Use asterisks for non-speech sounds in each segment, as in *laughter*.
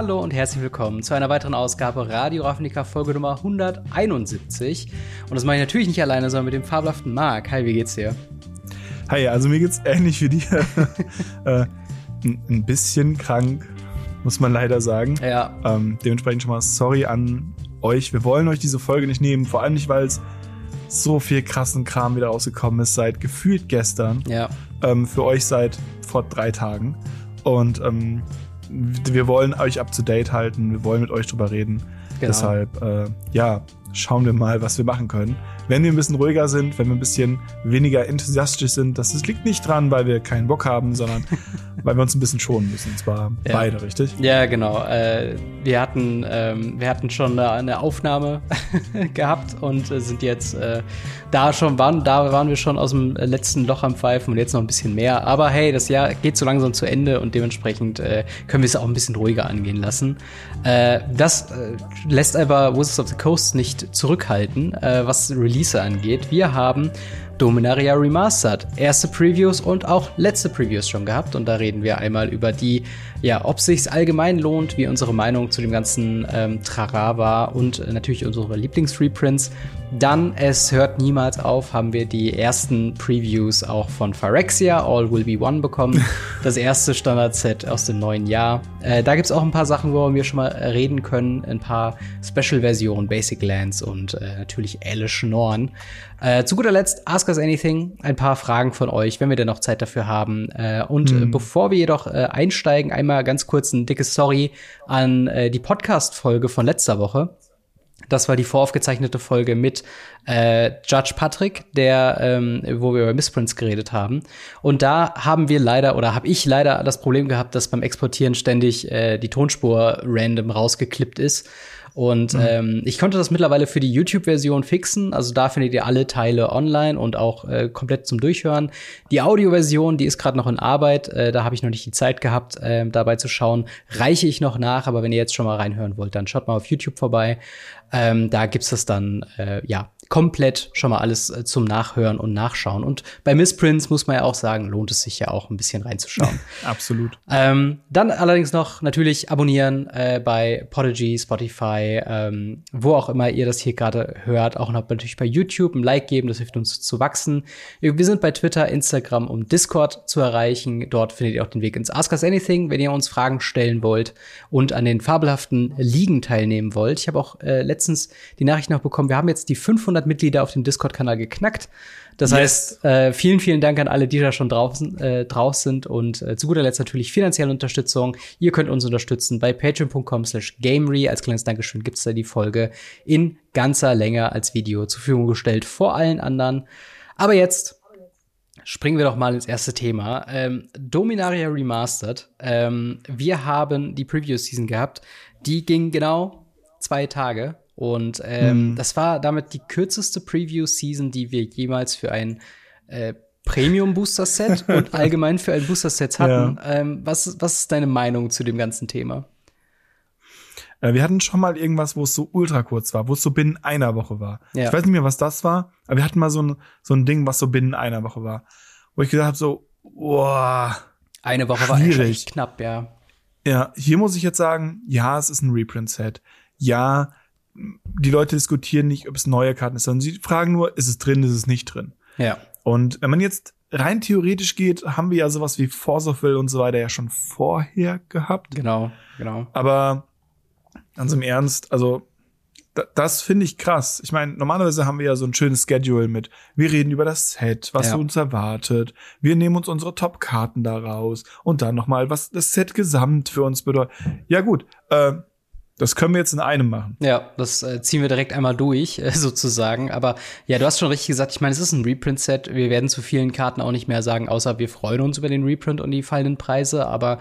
Hallo und herzlich willkommen zu einer weiteren Ausgabe Radio Ravnica Folge Nummer 171. Und das mache ich natürlich nicht alleine, sondern mit dem fabelhaften Marc. Hi, wie geht's dir? Hi, also mir geht's ähnlich wie dir. *laughs* äh, ein bisschen krank, muss man leider sagen. Ja. Ähm, dementsprechend schon mal sorry an euch. Wir wollen euch diese Folge nicht nehmen, vor allem nicht, weil es so viel krassen Kram wieder rausgekommen ist seit gefühlt gestern. Ja. Ähm, für euch seit vor drei Tagen. Und ähm, wir wollen euch up to date halten, wir wollen mit euch drüber reden. Genau. Deshalb, äh, ja, schauen wir mal, was wir machen können. Wenn wir ein bisschen ruhiger sind, wenn wir ein bisschen weniger enthusiastisch sind, das, das liegt nicht dran, weil wir keinen Bock haben, sondern *laughs* weil wir uns ein bisschen schonen müssen. Und zwar Ja. beide, richtig? Ja, genau. Äh, wir, hatten, ähm, wir hatten schon eine, eine Aufnahme *laughs* gehabt und äh, sind jetzt äh, da schon, waren, da waren wir schon aus dem letzten Loch am Pfeifen und jetzt noch ein bisschen mehr. Aber hey, das Jahr geht so langsam zu Ende und dementsprechend äh, können wir es auch ein bisschen ruhiger angehen lassen. Äh, das lässt aber Wizards of the Coast nicht zurückhalten, was Release angeht. Wir haben Dominaria Remastered. Erste Previews und auch letzte Previews schon gehabt. Und da reden wir einmal über die, ja, ob sich's allgemein lohnt, wie unsere Meinung zu dem ganzen ähm, Trara war und äh, natürlich unsere Lieblingsreprints. Dann, es hört niemals auf, haben wir die ersten Previews auch von Phyrexia, All Will Be One bekommen. *laughs* das erste Standard-Set aus dem neuen Jahr. Äh, da gibt's auch ein paar Sachen, worüber wir schon mal äh, reden können. Ein paar Special-Versionen, Basic Lands und äh, natürlich Elish Norn. Äh, zu guter Letzt, Ask Us Anything. Ein paar Fragen von euch, wenn wir denn noch Zeit dafür haben. Äh, und äh, bevor wir jedoch äh, einsteigen, einmal ganz kurz ein dickes Sorry an die Podcast-Folge von letzter Woche. Das war die voraufgezeichnete Folge mit äh, Judge Patrick, der, ähm, wo wir über Missprints geredet haben. Und da haben wir leider oder habe ich leider das Problem gehabt, dass beim Exportieren ständig äh, die Tonspur random rausgeklippt ist. Und ähm, ich konnte das mittlerweile für die YouTube-Version fixen. Also da findet ihr alle Teile online und auch äh, komplett zum Durchhören. Die Audio-Version, die ist gerade noch in Arbeit. Äh, da habe ich noch nicht die Zeit gehabt, äh, dabei zu schauen. Reiche ich noch nach, aber wenn ihr jetzt schon mal reinhören wollt, dann schaut mal auf YouTube vorbei. Ähm, da gibt's das dann, äh, ja, komplett schon mal alles äh, zum Nachhören und Nachschauen. Und bei Missprints muss man ja auch sagen, lohnt es sich ja auch ein bisschen reinzuschauen. *laughs* Absolut. Ähm, dann allerdings noch natürlich abonnieren äh, bei Podigy, Spotify, ähm, wo auch immer ihr das hier gerade hört. Auch noch natürlich bei YouTube ein Like geben, das hilft uns zu wachsen. Wir sind bei Twitter, Instagram und Discord zu erreichen. Dort findet ihr auch den Weg ins Ask Us Anything, wenn ihr uns Fragen stellen wollt und an den fabelhaften Ligen teilnehmen wollt. Ich habe auch äh, letztens die Nachricht noch bekommen, wir haben jetzt die 500 Mitglieder auf dem Discord-Kanal geknackt. Das Yes. heißt, äh, vielen, vielen Dank an alle, die da schon drauf, äh, drauf sind und äh, zu guter Letzt natürlich finanzielle Unterstützung. Ihr könnt uns unterstützen bei patreon.com slash gamery. Als kleines Dankeschön gibt's da die Folge in ganzer Länge als Video zur Verfügung gestellt vor allen anderen. Aber jetzt springen wir doch mal ins erste Thema. Ähm, Dominaria Remastered. Ähm, wir haben die Preview-Season gehabt. Die ging genau zwei Tage. Und ähm, das war damit die kürzeste Preview-Season, die wir jemals für ein äh, Premium-Booster-Set *laughs* und allgemein für ein Booster-Set hatten. Ähm, was, was ist deine Meinung zu dem ganzen Thema? Äh, wir hatten schon mal irgendwas, wo es so ultra kurz war, wo es so binnen einer Woche war. Ja. Ich weiß nicht mehr, was das war, aber wir hatten mal so ein, so ein Ding, was so binnen einer Woche war. Wo ich gesagt habe, so, boah, Eine Woche war Schwierig. echt knapp, ja. Ja, hier muss ich jetzt sagen, ja, es ist ein Reprint-Set. Ja, die Leute diskutieren nicht, ob es neue Karten ist, sondern sie fragen nur, ist es drin, ist es nicht drin. Ja. Und wenn man jetzt rein theoretisch geht, haben wir ja sowas wie Force of Will und so weiter ja schon vorher gehabt. Genau, genau. Aber ganz im Ernst, also da, das finde ich krass. Ich meine, normalerweise haben wir ja so ein schönes Schedule mit, wir reden über das Set, was Ja. uns erwartet, wir nehmen uns unsere Top-Karten da raus und dann nochmal, was das Set gesamt für uns bedeutet. Ja gut, äh, das können wir jetzt in einem machen. Ja, das äh, ziehen wir direkt einmal durch, äh, *laughs* sozusagen. Aber ja, du hast schon richtig gesagt, ich meine, es ist ein Reprint-Set. Wir werden zu vielen Karten auch nicht mehr sagen, außer wir freuen uns über den Reprint und die fallenden Preise. Aber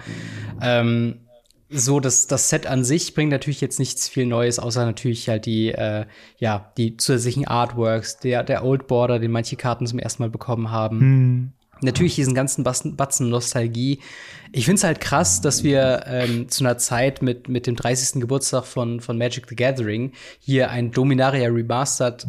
ähm, so, das, das Set an sich bringt natürlich jetzt nichts viel Neues, außer natürlich halt die, äh, ja, die zusätzlichen Artworks, der, der Old Border, den manche Karten zum ersten Mal bekommen haben. Hm. Natürlich diesen ganzen Batzen, Nostalgie. Ich find's halt krass, dass wir ähm, zu einer Zeit mit, mit dem 30. Geburtstag von, von Magic the Gathering hier ein Dominaria Remastered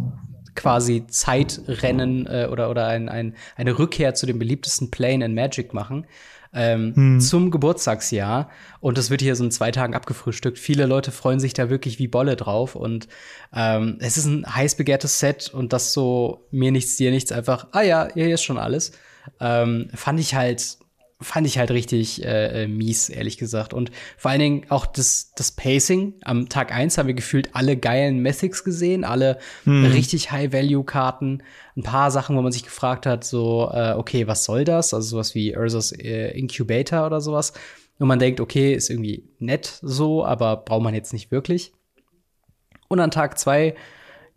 quasi Zeitrennen äh, oder, oder ein, ein, eine Rückkehr zu dem beliebtesten Plane in Magic machen. Ähm, hm. zum Geburtstagsjahr. Und das wird hier so in zwei Tagen abgefrühstückt. Viele Leute freuen sich da wirklich wie Bolle drauf. Und ähm, es ist ein heiß begehrtes Set und das so mir nichts, dir nichts, einfach, ah ja, hier ist schon alles. Ähm, fand ich halt fand ich halt richtig äh, äh, mies, ehrlich gesagt. Und vor allen Dingen auch das, das Pacing. Am Tag eins haben wir gefühlt alle geilen Mythics gesehen, alle hm. richtig High-Value-Karten. Ein paar Sachen, wo man sich gefragt hat, so, äh, okay, was soll das? Also sowas wie Ursus äh, Incubator oder sowas. Und man denkt, okay, ist irgendwie nett so, aber braucht man jetzt nicht wirklich. Und an Tag zwei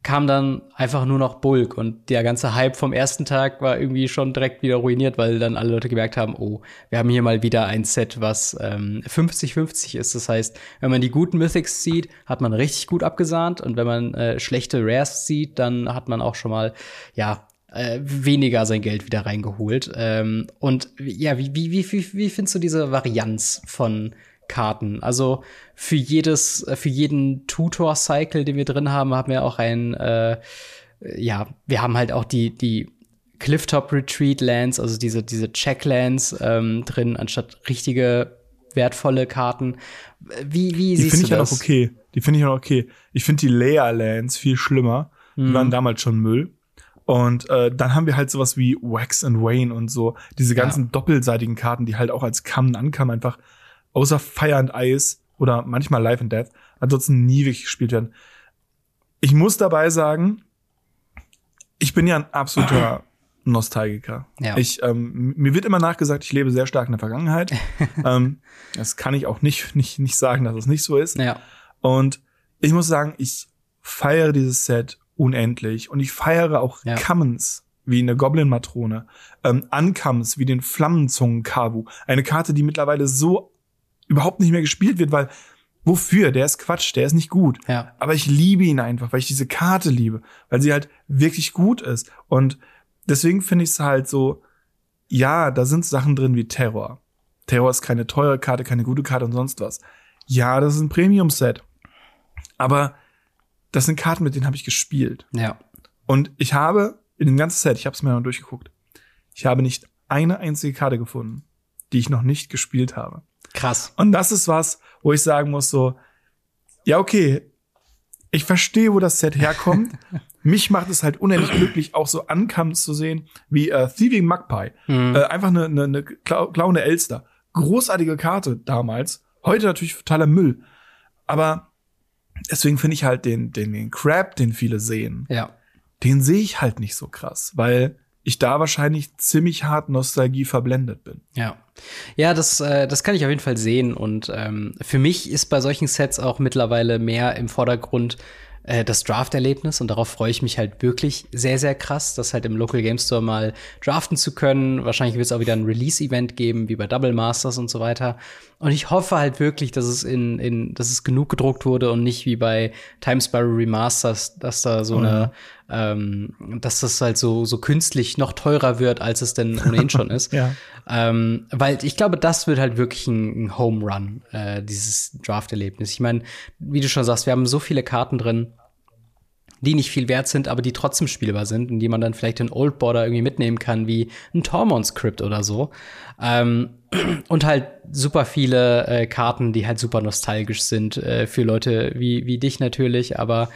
kam dann einfach nur noch Bulk und der ganze Hype vom ersten Tag war irgendwie schon direkt wieder ruiniert, weil dann alle Leute gemerkt haben, oh, wir haben hier mal wieder ein Set, was 50-50 ähm, ist. Das heißt, wenn man die guten Mythics sieht, hat man richtig gut abgesahnt und wenn man äh, schlechte Rares sieht, dann hat man auch schon mal, ja, äh, weniger sein Geld wieder reingeholt. Ähm, und ja, wie, wie, wie, wie, wie findest du diese Varianz von Karten. Also für jedes, für jeden Tutor-Cycle, den wir drin haben, haben wir auch ein, äh, ja, wir haben halt auch die, die Clifftop Retreat Lands, also diese, diese Checklands ähm, drin, anstatt richtige wertvolle Karten. Wie, wie die siehst find du das? Die finde ich ja noch okay. Die finde ich ja noch okay. Ich finde die Layer Lands viel schlimmer. Mhm. Die waren damals schon Müll. Und äh, dann haben wir halt sowas wie Wax and Wayne und so, diese ganzen ja. doppelseitigen Karten, die halt auch als Kamm ankamen, einfach außer Fire and Ice oder manchmal Life and Death, ansonsten nie wirklich gespielt werden. Ich muss dabei sagen, ich bin ja ein absoluter *coughs* Nostalgiker. Ja. Ich, ähm, mir wird immer nachgesagt, ich lebe sehr stark in der Vergangenheit. *laughs* ähm, das kann ich auch nicht, nicht, nicht sagen, dass es nicht so ist. Ja. Und ich muss sagen, ich feiere dieses Set unendlich und ich feiere auch ja. Commons wie eine Goblin-Matrone, ähm, Uncomes wie den Flammenzungen-Kavu. Eine Karte, die mittlerweile so überhaupt nicht mehr gespielt wird, weil wofür? Der ist Quatsch, der ist nicht gut. Ja. Aber ich liebe ihn einfach, weil ich diese Karte liebe, weil sie halt wirklich gut ist. Und deswegen finde ich es halt so, ja, da sind Sachen drin wie Terror. Terror ist keine teure Karte, keine gute Karte und sonst was. Ja, das ist ein Premium-Set. Aber das sind Karten, mit denen habe ich gespielt. Ja. Und ich habe in dem ganzen Set, ich habe es mir mal durchgeguckt, ich habe nicht eine einzige Karte gefunden, die ich noch nicht gespielt habe. Krass. Und das ist was, wo ich sagen muss so, ja, okay, ich verstehe, wo das Set herkommt. *laughs* Mich macht es halt unendlich glücklich, auch so Uncomes zu sehen, wie äh, Thieving Magpie. Mhm. Äh, einfach eine, eine, eine klauende Elster. Großartige Karte damals. Heute natürlich totaler Müll. Aber deswegen finde ich halt den, den, den Crab, den viele sehen, ja. den sehe ich halt nicht so krass, weil ich da wahrscheinlich ziemlich hart Nostalgie verblendet bin. Ja. Ja, das, äh, das kann ich auf jeden Fall sehen. Und ähm, für mich ist bei solchen Sets auch mittlerweile mehr im Vordergrund äh, das Draft-Erlebnis und darauf freue ich mich halt wirklich sehr, sehr krass, das halt im Local Game Store mal draften zu können. Wahrscheinlich wird es auch wieder ein Release-Event geben, wie bei Double Masters und so weiter. Und ich hoffe halt wirklich, dass es in, in, dass es genug gedruckt wurde und nicht wie bei Time Spiral Remasters, dass da so mhm. eine, ähm, dass das halt so, so künstlich noch teurer wird, als es denn ohnehin schon *laughs* ist. ja. ähm, weil ich glaube, das wird halt wirklich ein, ein Home Run, äh, dieses Draft-Erlebnis. Ich meine, wie du schon sagst, wir haben so viele Karten drin die nicht viel wert sind, aber die trotzdem spielbar sind und die man dann vielleicht in Old Border irgendwie mitnehmen kann, wie ein Tormund-Script oder so. Ähm, und halt super viele äh, Karten, die halt super nostalgisch sind äh, für Leute wie, wie dich natürlich, aber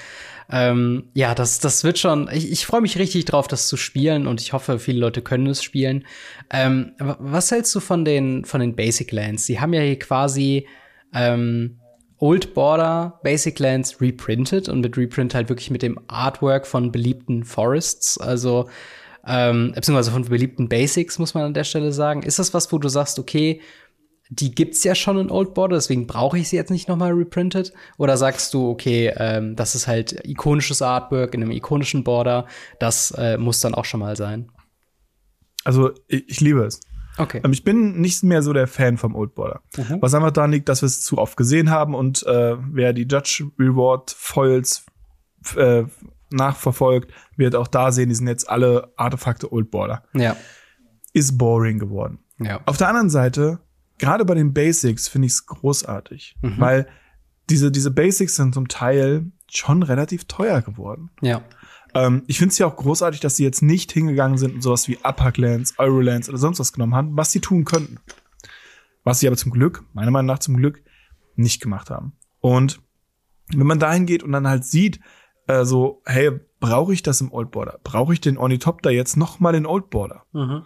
ähm, ja, das, das wird schon. Ich, ich freue mich richtig drauf, das zu spielen und ich hoffe, viele Leute können es spielen. Ähm, was hältst du von den, von den Basic Lands? Sie haben ja hier quasi ähm, Old Border Basic Lands reprinted und mit Reprint halt wirklich mit dem Artwork von beliebten Forests, also ähm, beziehungsweise von beliebten Basics, muss man an der Stelle sagen. Ist das was, wo du sagst, okay, die gibt's ja schon in Old Border, deswegen brauche ich sie jetzt nicht nochmal reprinted? Oder sagst du, okay, ähm, das ist halt ikonisches Artwork in einem ikonischen Border, das äh, muss dann auch schon mal sein? Also, ich, ich liebe es. Okay. Ähm, ich bin nicht mehr so der Fan vom Old Border. Mhm. Was einfach daran liegt, dass wir es zu oft gesehen haben und äh, wer die Judge Reward Foils äh, nachverfolgt, wird auch da sehen, die sind jetzt alle Artefakte Old Border. Ja. Ist boring geworden. Ja. Auf der anderen Seite, gerade bei den Basics finde ich es großartig, mhm. weil diese, diese Basics sind zum Teil schon relativ teuer geworden. Ja. Ähm, ich finde es ja auch großartig, dass sie jetzt nicht hingegangen sind und sowas wie Upper Clans, Eurolands oder sonst was genommen haben, was sie tun könnten. Was sie aber zum Glück, meiner Meinung nach zum Glück, nicht gemacht haben. Und wenn man dahin geht und dann halt sieht, äh, so, hey, brauche ich das im Old Border? Brauche ich den Ornithopter jetzt noch mal in Old Border? Mhm.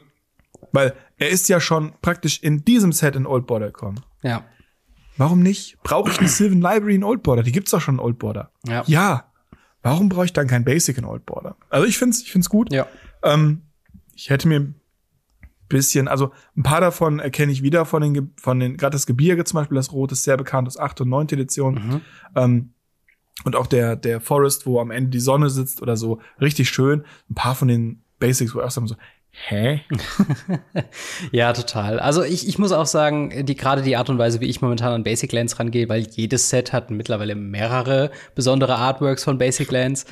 Weil er ist ja schon praktisch in diesem Set in Old Border gekommen. Ja. Warum nicht? Brauche ich eine Sylvan Library in Old Border? Die gibt's doch schon in Old Border. Ja. Ja. Warum brauche ich dann kein Basic in Old Border? Also ich find's, ich find's gut. Ja. Ähm, ich hätte mir ein bisschen, also ein paar davon erkenne ich wieder von den, von den, gerade das Gebirge zum Beispiel, das Rot ist sehr bekannt aus 8. und 9. Edition. Mhm. Ähm, und auch der, der Forest, wo am Ende die Sonne sitzt oder so, richtig schön. Ein paar von den Basics, wo ich auch sagen so, hä? *laughs* Ja, total. Also ich, ich muss auch sagen, die gerade die Art und Weise, wie ich momentan an Basic Lands rangehe, weil jedes Set hat mittlerweile mehrere besondere Artworks von Basic Lands,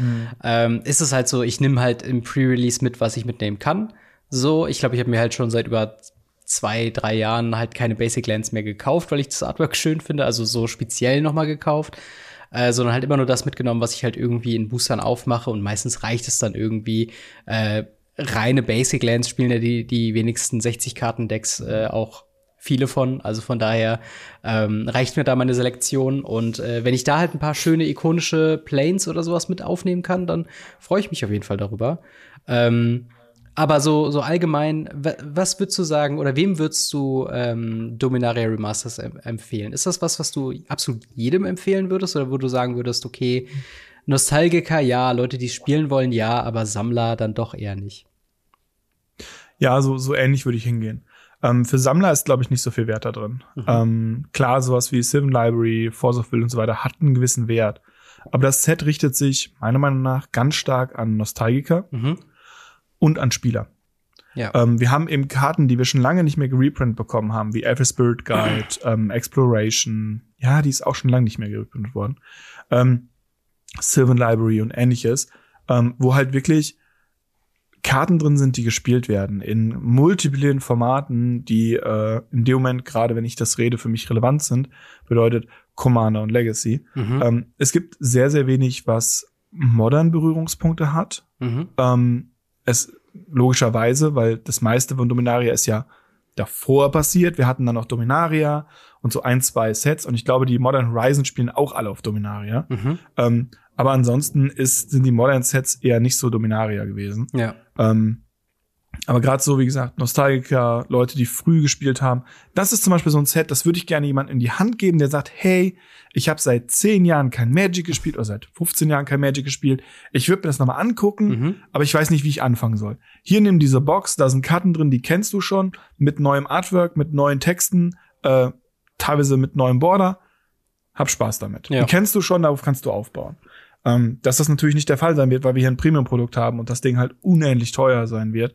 ähm, ist es halt so, ich nehme halt im Pre-Release mit, was ich mitnehmen kann. So, ich glaube, ich habe mir halt schon seit über zwei, drei Jahren halt keine Basic Lands mehr gekauft, weil ich das Artwork schön finde, also so speziell noch mal gekauft. Äh, sondern halt immer nur das mitgenommen, was ich halt irgendwie in Boostern aufmache und meistens reicht es dann irgendwie äh, reine Basic Lands spielen ja die, die wenigsten 60 Karten Decks äh, auch viele von. Also von daher ähm, reicht mir da meine Selektion. Und äh, wenn ich da halt ein paar schöne ikonische Planes oder sowas mit aufnehmen kann, dann freue ich mich auf jeden Fall darüber. Ähm, aber so, so allgemein, wa- was würdest du sagen oder wem würdest du ähm, Dominaria Remasters em empfehlen? Ist das was, was du absolut jedem empfehlen würdest oder wo du sagen würdest, okay, Nostalgiker, ja, Leute, die spielen wollen, ja, aber Sammler dann doch eher nicht? Ja, so, so ähnlich würde ich hingehen. Ähm, für Sammler ist, glaube ich, nicht so viel Wert da drin. Ähm, klar, sowas wie Sylvan Library, Force of Will und so weiter hat einen gewissen Wert. Aber das Set richtet sich meiner Meinung nach ganz stark an Nostalgiker Mhm. Und an Spieler. Ja. Ähm, wir haben eben Karten, die wir schon lange nicht mehr gereprint bekommen haben, wie Elf Spirit Guide, *clears throat* ähm, Exploration. Ja, die ist auch schon lange nicht mehr gereprint worden. Ähm, Sylvan Library und ähnliches, ähm, wo halt wirklich Karten drin sind, die gespielt werden in multiplen Formaten, die äh, in dem Moment, gerade wenn ich das rede, für mich relevant sind, bedeutet Commander und Legacy. Mhm. Ähm, es gibt sehr, sehr wenig, was modern Berührungspunkte hat. Mhm. Ähm, es logischerweise, weil das meiste von Dominaria ist ja davor passiert. Wir hatten dann noch Dominaria und so ein, zwei Sets und ich glaube, die Modern Horizon spielen auch alle auf Dominaria. Mhm. Ähm, aber ansonsten ist, sind die Modern Sets eher nicht so Dominaria gewesen. Ja. Ähm, aber gerade so, wie gesagt, Nostalgiker, Leute, die früh gespielt haben, das ist zum Beispiel so ein Set, das würde ich gerne jemandem in die Hand geben, der sagt, hey, ich habe seit 10 Jahren kein Magic gespielt oder seit 15 Jahren kein Magic gespielt. Ich würde mir das nochmal angucken, Mhm. aber ich weiß nicht, wie ich anfangen soll. Hier nimm diese Box, da sind Karten drin, die kennst du schon, mit neuem Artwork, mit neuen Texten, äh, teilweise mit neuem Border. Hab Spaß damit. Ja. Die kennst du schon, darauf kannst du aufbauen. Ähm, dass das natürlich nicht der Fall sein wird, weil wir hier ein Premium-Produkt haben und das Ding halt unendlich teuer sein wird,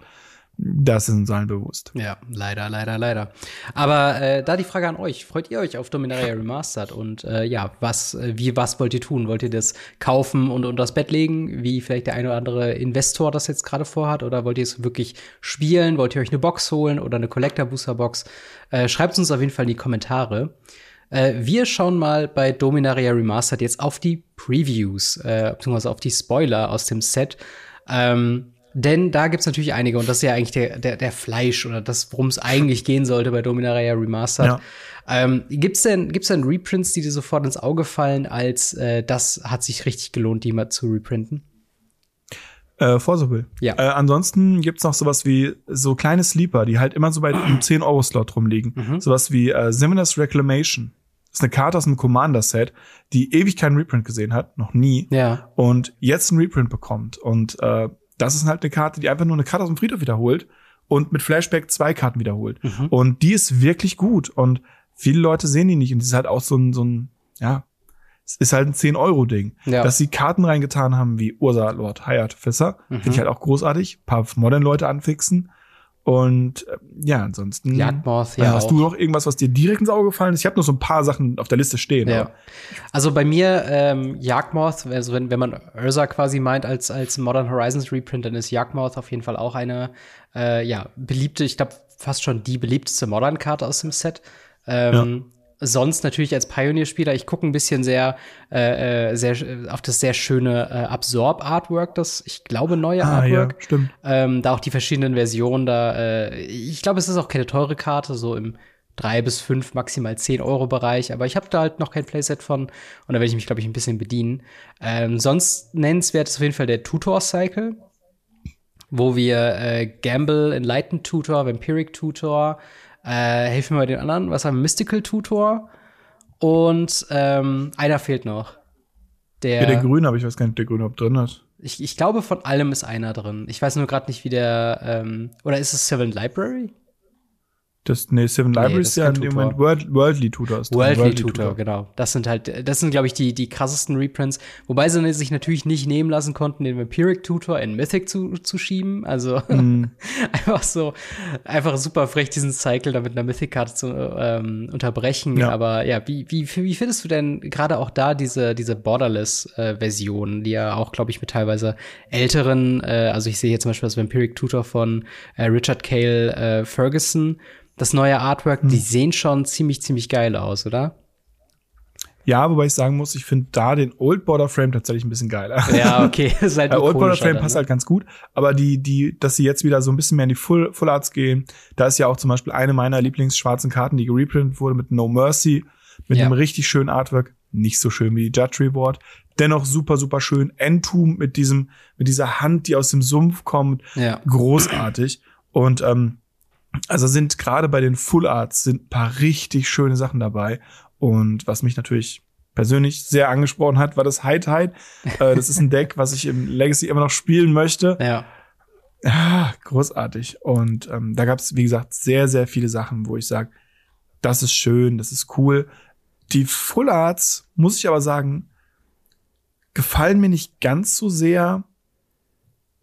das ist uns allen bewusst. Ja, leider, leider, leider. Aber äh, da die Frage an euch: Freut ihr euch auf Dominaria Remastered? Und äh, ja, was, äh, wie, was wollt ihr tun? Wollt ihr das kaufen und unter das Bett legen, wie vielleicht der eine oder andere Investor das jetzt gerade vorhat? Oder wollt ihr es wirklich spielen? Wollt ihr euch eine Box holen oder eine Collector Booster Box? Äh, Schreibt uns auf jeden Fall in die Kommentare. Äh, wir schauen mal bei Dominaria Remastered jetzt auf die Previews, äh, beziehungsweise auf die Spoiler aus dem Set. Ähm, denn da gibt's natürlich einige, und das ist ja eigentlich der, der, der Fleisch oder das, worum es eigentlich *laughs* gehen sollte bei Dominaria Remastered. Ja. Ähm, gibt's denn, gibt's denn Reprints, die dir sofort ins Auge fallen, als äh, das hat sich richtig gelohnt, die mal zu reprinten? Äh, Forcible. Ja. Äh, ansonsten gibt's noch sowas wie so kleine Sleeper, die halt immer so bei einem *clears throat* 10-Euro-Slot rumliegen. Mhm. Sowas wie äh, Similar's Reclamation. Das ist eine Karte aus einem Commander-Set, die ewig keinen Reprint gesehen hat, noch nie. Ja. und jetzt einen Reprint bekommt. Und äh, das ist halt eine Karte, die einfach nur eine Karte aus dem Friedhof wiederholt und mit Flashback zwei Karten wiederholt. Mhm. Und die ist wirklich gut. Und viele Leute sehen die nicht. Und die ist halt auch so ein, so ein, ja, es ist halt ein 10-Euro-Ding. Ja. Dass sie Karten reingetan haben wie Ursa Lord High Artificer, Mhm. finde ich halt auch großartig. Ein paar Modern-Leute anfixen. Und äh, ja, ansonsten. Jagdmoth, äh, ja. hast auch. du noch irgendwas, was dir direkt ins Auge gefallen ist? Ich habe noch so ein paar Sachen auf der Liste stehen. Ja. Also bei mir ähm, Jagdmoth, also wenn, wenn man Ursa quasi meint als, als Modern Horizons Reprint, dann ist Jagdmoth auf jeden Fall auch eine äh, ja, beliebte, ich glaube fast schon die beliebteste Modern-Karte aus dem Set. Ähm, sonst natürlich als Pioneer-Spieler, ich gucke ein bisschen sehr, äh, äh sehr auf das sehr schöne äh, Absorb-Artwork, das ich glaube neue ah, Artwork. Ja, stimmt. Ähm, da auch die verschiedenen Versionen da. Äh, ich glaube, es ist auch keine teure Karte, so im drei bis fünf, maximal zehn Euro Bereich. Aber ich habe da halt noch kein Playset von und da werde ich mich, glaube ich, ein bisschen bedienen. Ähm, sonst nennenswert ist auf jeden Fall der Tutor-Cycle, wo wir äh, Gamble, Enlightened Tutor, Vampiric Tutor, äh, helfen wir mal den anderen, was haben wir? Mystical Tutor und ähm, einer fehlt noch. Der, ja, der Grüne, aber ich weiß gar nicht, ob der Grüne überhaupt drin ist. Ich, ich glaube, von allem ist einer drin. Ich weiß nur gerade nicht, wie der, ähm, oder ist es Seven Library? Das, nee, Seven nee, Libraries ist ja dem Moment World, Worldly Tutor ist. Worldly, Worldly Tutor, Tutor, genau. Das sind halt, das sind, glaube ich, die, die krassesten Reprints. Wobei sie sich natürlich nicht nehmen lassen konnten, den Vampiric Tutor in Mythic zu, zu schieben. Also mm. *laughs* einfach so, einfach super frech, diesen Cycle da mit einer Mythic-Karte zu ähm, unterbrechen. Ja. Aber ja, wie, wie, wie findest du denn gerade auch da diese, diese Borderless-Version, äh, die ja auch, glaube ich, mit teilweise älteren, äh, also ich sehe hier zum Beispiel das Vampiric Tutor von äh, Richard Cale äh, Ferguson das neue Artwork, hm. die sehen schon ziemlich, ziemlich geil aus, oder? Ja, wobei ich sagen muss, ich finde da den Old Border Frame tatsächlich ein bisschen geiler. Ja, *laughs* okay. ist halt Old Border Frame dann, passt ne? halt ganz gut, aber die, die, dass sie jetzt wieder so ein bisschen mehr in die Full, Full Arts gehen, da ist ja auch zum Beispiel eine meiner Lieblingsschwarzen Karten, die gereprintet wurde mit No Mercy, mit ja. einem richtig schönen Artwork, nicht so schön wie die Judge Reward, dennoch super, super schön. Entomb mit diesem, mit dieser Hand, die aus dem Sumpf kommt, ja. großartig. Und ähm, also sind gerade bei den Full Arts sind ein paar richtig schöne Sachen dabei. Und was mich natürlich persönlich sehr angesprochen hat, war das High Tide. äh, das ist ein Deck, was ich im Legacy immer noch spielen möchte. Ja. Ah, großartig. Und ähm, da gab es, wie gesagt, sehr, sehr viele Sachen, wo ich sage, das ist schön, das ist cool. Die Full Arts, muss ich aber sagen, gefallen mir nicht ganz so sehr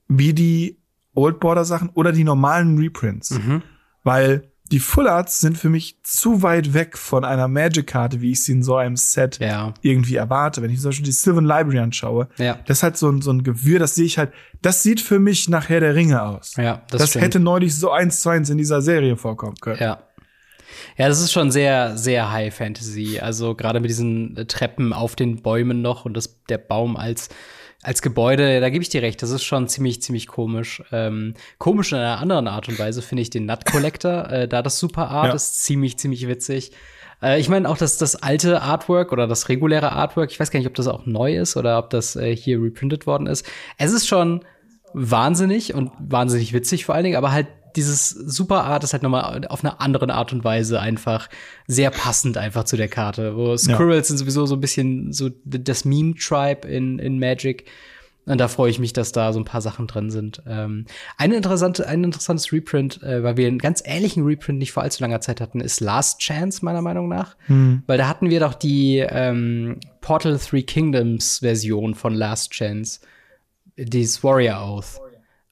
wie die Old Border Sachen oder die normalen Reprints. Mhm. Weil die Full Arts sind für mich zu weit weg von einer Magic-Karte, wie ich sie in so einem Set ja. irgendwie erwarte. Wenn ich zum Beispiel die Sylvan Library anschaue, ja. das ist halt so ein, so ein Gewürr, das sehe ich halt, das sieht für mich nachher der Ringe aus. Ja, das, das hätte neulich so eins zu eins in dieser Serie vorkommen können. Ja. Ja, das ist schon sehr, sehr High Fantasy. Also gerade mit diesen Treppen auf den Bäumen noch und das, der Baum als als Gebäude, da gebe ich dir recht, das ist schon ziemlich, ziemlich komisch. Ähm, komisch in einer anderen Art und Weise finde ich den Nut Collector, *laughs* äh, da das Super Art ja. ist ziemlich, ziemlich witzig. Äh, ich meine auch, dass das alte Artwork oder das reguläre Artwork, ich weiß gar nicht, ob das auch neu ist oder ob das äh, hier reprintet worden ist. Es ist schon wahnsinnig und wahnsinnig witzig vor allen Dingen, aber halt dieses Super Art ist halt nochmal auf eine andere Art und Weise einfach sehr passend einfach zu der Karte. Wo Squirrels ja. sind sowieso so ein bisschen so das Meme-Tribe in, in Magic. Und da freue ich mich, dass da so ein paar Sachen drin sind. Ähm, eine interessante, ein interessantes Reprint, äh, weil wir einen ganz ähnlichen Reprint nicht vor allzu langer Zeit hatten, ist Last Chance, meiner Meinung nach. Hm. Weil da hatten wir doch die ähm, Portal Three Kingdoms Version von Last Chance. Dieses Warrior Oath.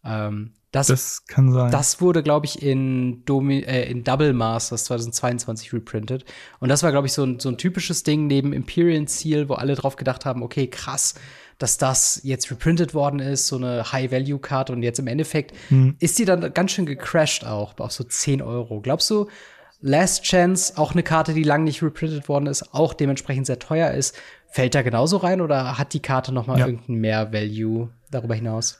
Ähm, das, das kann sein. Das wurde, glaube ich, in, Domi äh, in Double Masters 2022 reprintet. Und das war, glaube ich, so ein, so ein typisches Ding neben Imperial Seal, wo alle drauf gedacht haben, okay, krass, dass das jetzt reprintet worden ist, so eine High-Value-Karte. Und jetzt im Endeffekt hm. ist die dann ganz schön gecrashed auch, auf so 10 Euro. Glaubst du, Last Chance, auch eine Karte, die lang nicht reprintet worden ist, auch dementsprechend sehr teuer ist, fällt da genauso rein oder hat die Karte noch mal ja. irgendeinen mehr Value darüber hinaus?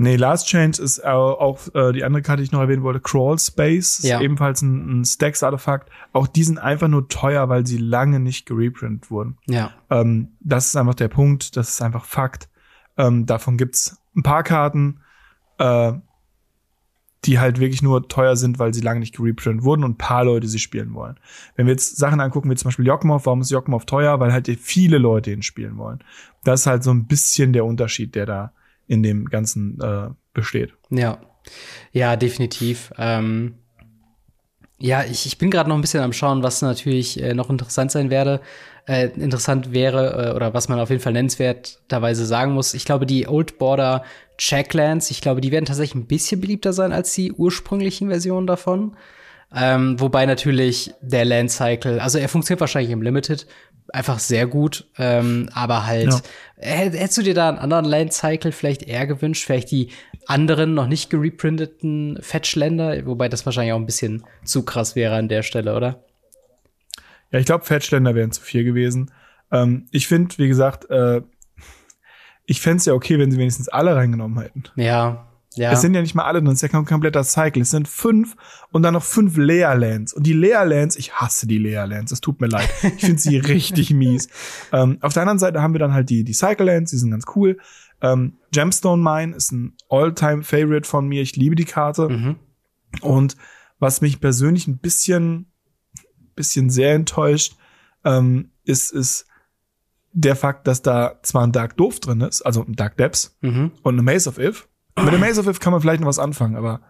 Nee, Last Change ist auch, äh, die andere Karte, die ich noch erwähnen wollte, Crawl Space, ja. ist ebenfalls ein, ein Stacks-Artefakt. Auch die sind einfach nur teuer, weil sie lange nicht gereprintet wurden. Ja. Ähm, das ist einfach der Punkt, das ist einfach Fakt. Ähm, davon gibt's ein paar Karten, äh, die halt wirklich nur teuer sind, weil sie lange nicht gereprintet wurden und ein paar Leute sie spielen wollen. Wenn wir jetzt Sachen angucken, wie zum Beispiel Yokmov, warum ist Yokmov teuer? Weil halt viele Leute ihn spielen wollen. Das ist halt so ein bisschen der Unterschied, der da in dem Ganzen äh, besteht. Ja, ja, definitiv. Ähm, ja, ich, ich bin gerade noch ein bisschen am Schauen, was natürlich äh, noch interessant sein werde, äh, interessant wäre äh, oder was man auf jeden Fall nennenswerterweise sagen muss. Ich glaube, die Old Border Checklands, ich glaube, die werden tatsächlich ein bisschen beliebter sein als die ursprünglichen Versionen davon. Ähm, wobei natürlich der Land Cycle, also er funktioniert wahrscheinlich im Limited einfach sehr gut, ähm, aber halt, ja. hättest du dir da einen anderen Land Cycle vielleicht eher gewünscht? Vielleicht die anderen, noch nicht gereprinteten Fetch-Länder, wobei das wahrscheinlich auch ein bisschen zu krass wäre an der Stelle, oder? Ja, ich glaube, Fettständer wären zu viel gewesen. Ähm, ich finde, wie gesagt, äh, ich fände es ja okay, wenn sie wenigstens alle reingenommen hätten. Ja, ja. Es sind ja nicht mal alle drin, es ist ja kein kompletter Cycle. Es sind fünf und dann noch fünf Leerlands. Und die Leerlands, ich hasse die Leerlands, es tut mir leid. Ich finde sie *laughs* richtig mies. Ähm, auf der anderen Seite haben wir dann halt die, die Cycle Lands, die sind ganz cool. Ähm, Gemstone Mine ist ein All-Time-Favorite von mir. Ich liebe die Karte. Mhm. Und was mich persönlich ein bisschen, bisschen sehr enttäuscht, ähm, ist, ist der Fakt, dass da zwar ein Dark Doof drin ist, also ein Dark Depths Mhm. und eine Maze of If. Mit dem Maze of If kann man vielleicht noch was anfangen, aber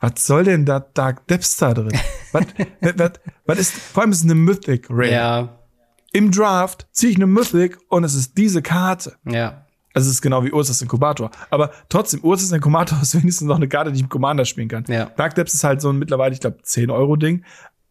was soll denn da Dark Depths da drin? *laughs* was, was, was ist, vor allem ist es eine Mythic Rare. Ja, Im Draft ziehe ich eine Mythic und es ist diese Karte. ja. Also es ist genau wie Ursus Inkubator. Aber trotzdem, Ursus Inkubator *laughs* ist wenigstens noch eine Karte, die ich im Commander spielen kann. Ja. Dark Depths ist halt so ein mittlerweile, ich glaube, 10 Euro Ding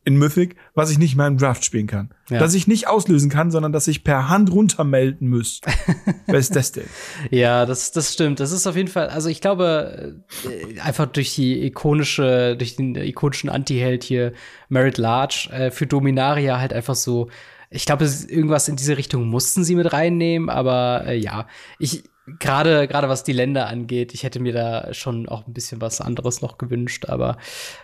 in Mythic, was ich nicht mehr im Draft spielen kann. Ja. Dass ich nicht auslösen kann, sondern dass ich per Hand runtermelden muss. *laughs* Wer ist das denn? Ja, das, das stimmt. Das ist auf jeden Fall, also ich glaube, äh, einfach durch die ikonische, durch den ikonischen Anti-Held hier, Merit Large, äh, für Dominaria halt einfach so, ich glaube, irgendwas in diese Richtung mussten sie mit reinnehmen, aber äh, ja, ich, gerade, gerade was die Länder angeht, ich hätte mir da schon auch ein bisschen was anderes noch gewünscht, aber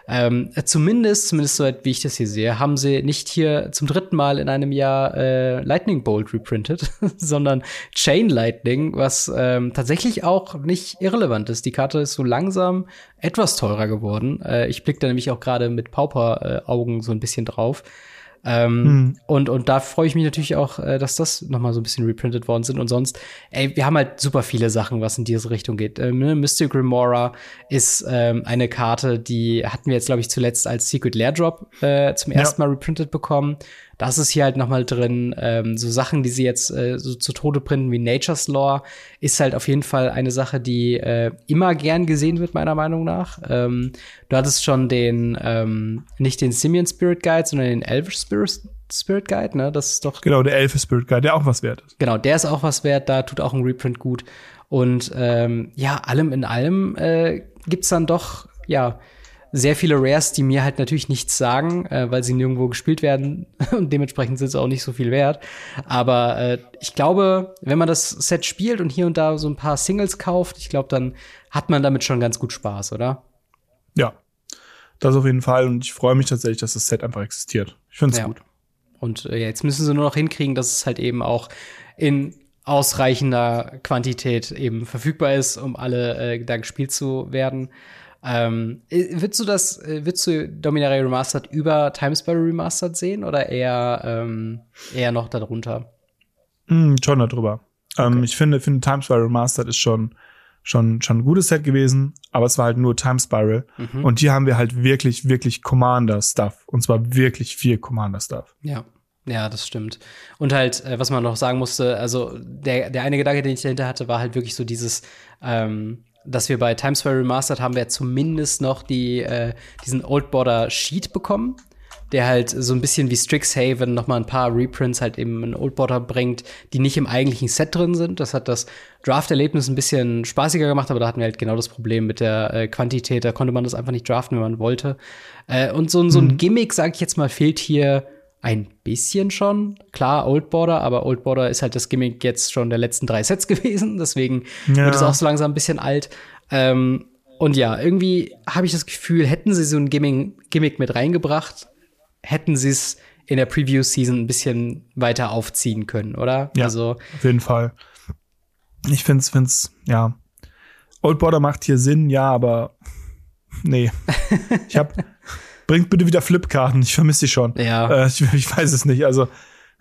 ähm, zumindest, zumindest so wie ich das hier sehe, haben sie nicht hier zum dritten Mal in einem Jahr äh, Lightning Bolt reprintet, *laughs* sondern Chain Lightning, was ähm, tatsächlich auch nicht irrelevant ist. Die Karte ist so langsam etwas teurer geworden. Äh, ich blicke da nämlich auch gerade mit Pauper-Augen so ein bisschen drauf. Ähm, und, und da freue ich mich natürlich auch, äh, dass das noch mal so ein bisschen reprintet worden sind. Und sonst, ey, wir haben halt super viele Sachen, was in diese Richtung geht. Ähm, ne? Mystic Remora ist ähm, eine Karte, die hatten wir jetzt, glaube ich, zuletzt als Secret Lair Drop äh, zum Ja. ersten Mal reprintet bekommen. Das ist hier halt noch mal drin. Ähm, so Sachen, die sie jetzt äh, so zu Tode printen wie Nature's Law, ist halt auf jeden Fall eine Sache, die äh, immer gern gesehen wird, meiner Meinung nach. Ähm, du hattest schon den, ähm, nicht den Simian Spirit Guide, sondern den Elvish Spirit, Spirit Guide, ne? Das ist doch Genau, der Elfe Spirit Guide, der auch was wert ist. Genau, der ist auch was wert, da tut auch ein Reprint gut. Und ähm, ja, allem in allem äh, gibt's dann doch, ja, sehr viele Rares, die mir halt natürlich nichts sagen, äh, weil sie nirgendwo gespielt werden *laughs* und dementsprechend sind sie auch nicht so viel wert. Aber äh, ich glaube, wenn man das Set spielt und hier und da so ein paar Singles kauft, ich glaube, dann hat man damit schon ganz gut Spaß, oder? Ja, das auf jeden Fall. Und ich freue mich tatsächlich, dass das Set einfach existiert. Ich finde es Ja. gut. Und äh, jetzt müssen sie nur noch hinkriegen, dass es halt eben auch in ausreichender Quantität eben verfügbar ist, um alle äh, da gespielt zu werden. Ähm, äh, würdest du das, äh, würdest du Dominaria Remastered über Time Spiral Remastered sehen oder eher, ähm, eher noch darunter? Mm, schon darüber. Ähm, ich finde, finde Time Spiral Remastered ist schon, schon, schon ein gutes Set gewesen, aber es war halt nur Time Spiral. Und hier haben wir halt wirklich, wirklich Commander-Stuff. Und zwar wirklich viel Commander-Stuff. Ja. Ja, das stimmt. Und halt, äh, was man noch sagen musste, also der, der eine Gedanke, den ich dahinter hatte, war halt wirklich so dieses, ähm, dass wir bei Times Square Remastered haben wir zumindest noch die, äh, diesen Old Border Sheet bekommen, der halt so ein bisschen wie Strixhaven noch mal ein paar Reprints halt eben in Old Border bringt, die nicht im eigentlichen Set drin sind. Das hat das Draft-Erlebnis ein bisschen spaßiger gemacht, aber da hatten wir halt genau das Problem mit der äh, Quantität. Da konnte man das einfach nicht draften, wenn man wollte. Äh, und so, so ein Gimmick, sag ich jetzt mal, fehlt hier ein bisschen schon. Klar, Old Border, aber Old Border ist halt das Gimmick jetzt schon der letzten drei *laughs* Sets gewesen. Deswegen Ja. wird es auch so langsam ein bisschen alt. Ähm, und ja, irgendwie habe ich das Gefühl, hätten sie so ein Gimmick, Gimmick mit reingebracht, hätten sie es in der Preview-Season ein bisschen weiter aufziehen können, oder? Ja. Also, Auf jeden Fall. Ich finde es, find's, ja. Old Border macht hier Sinn, ja, aber *laughs* nee. Ich hab, bringt bitte wieder Flipkarten. Ich vermisse die schon. ja, Äh, ich, ich weiß es nicht. Also,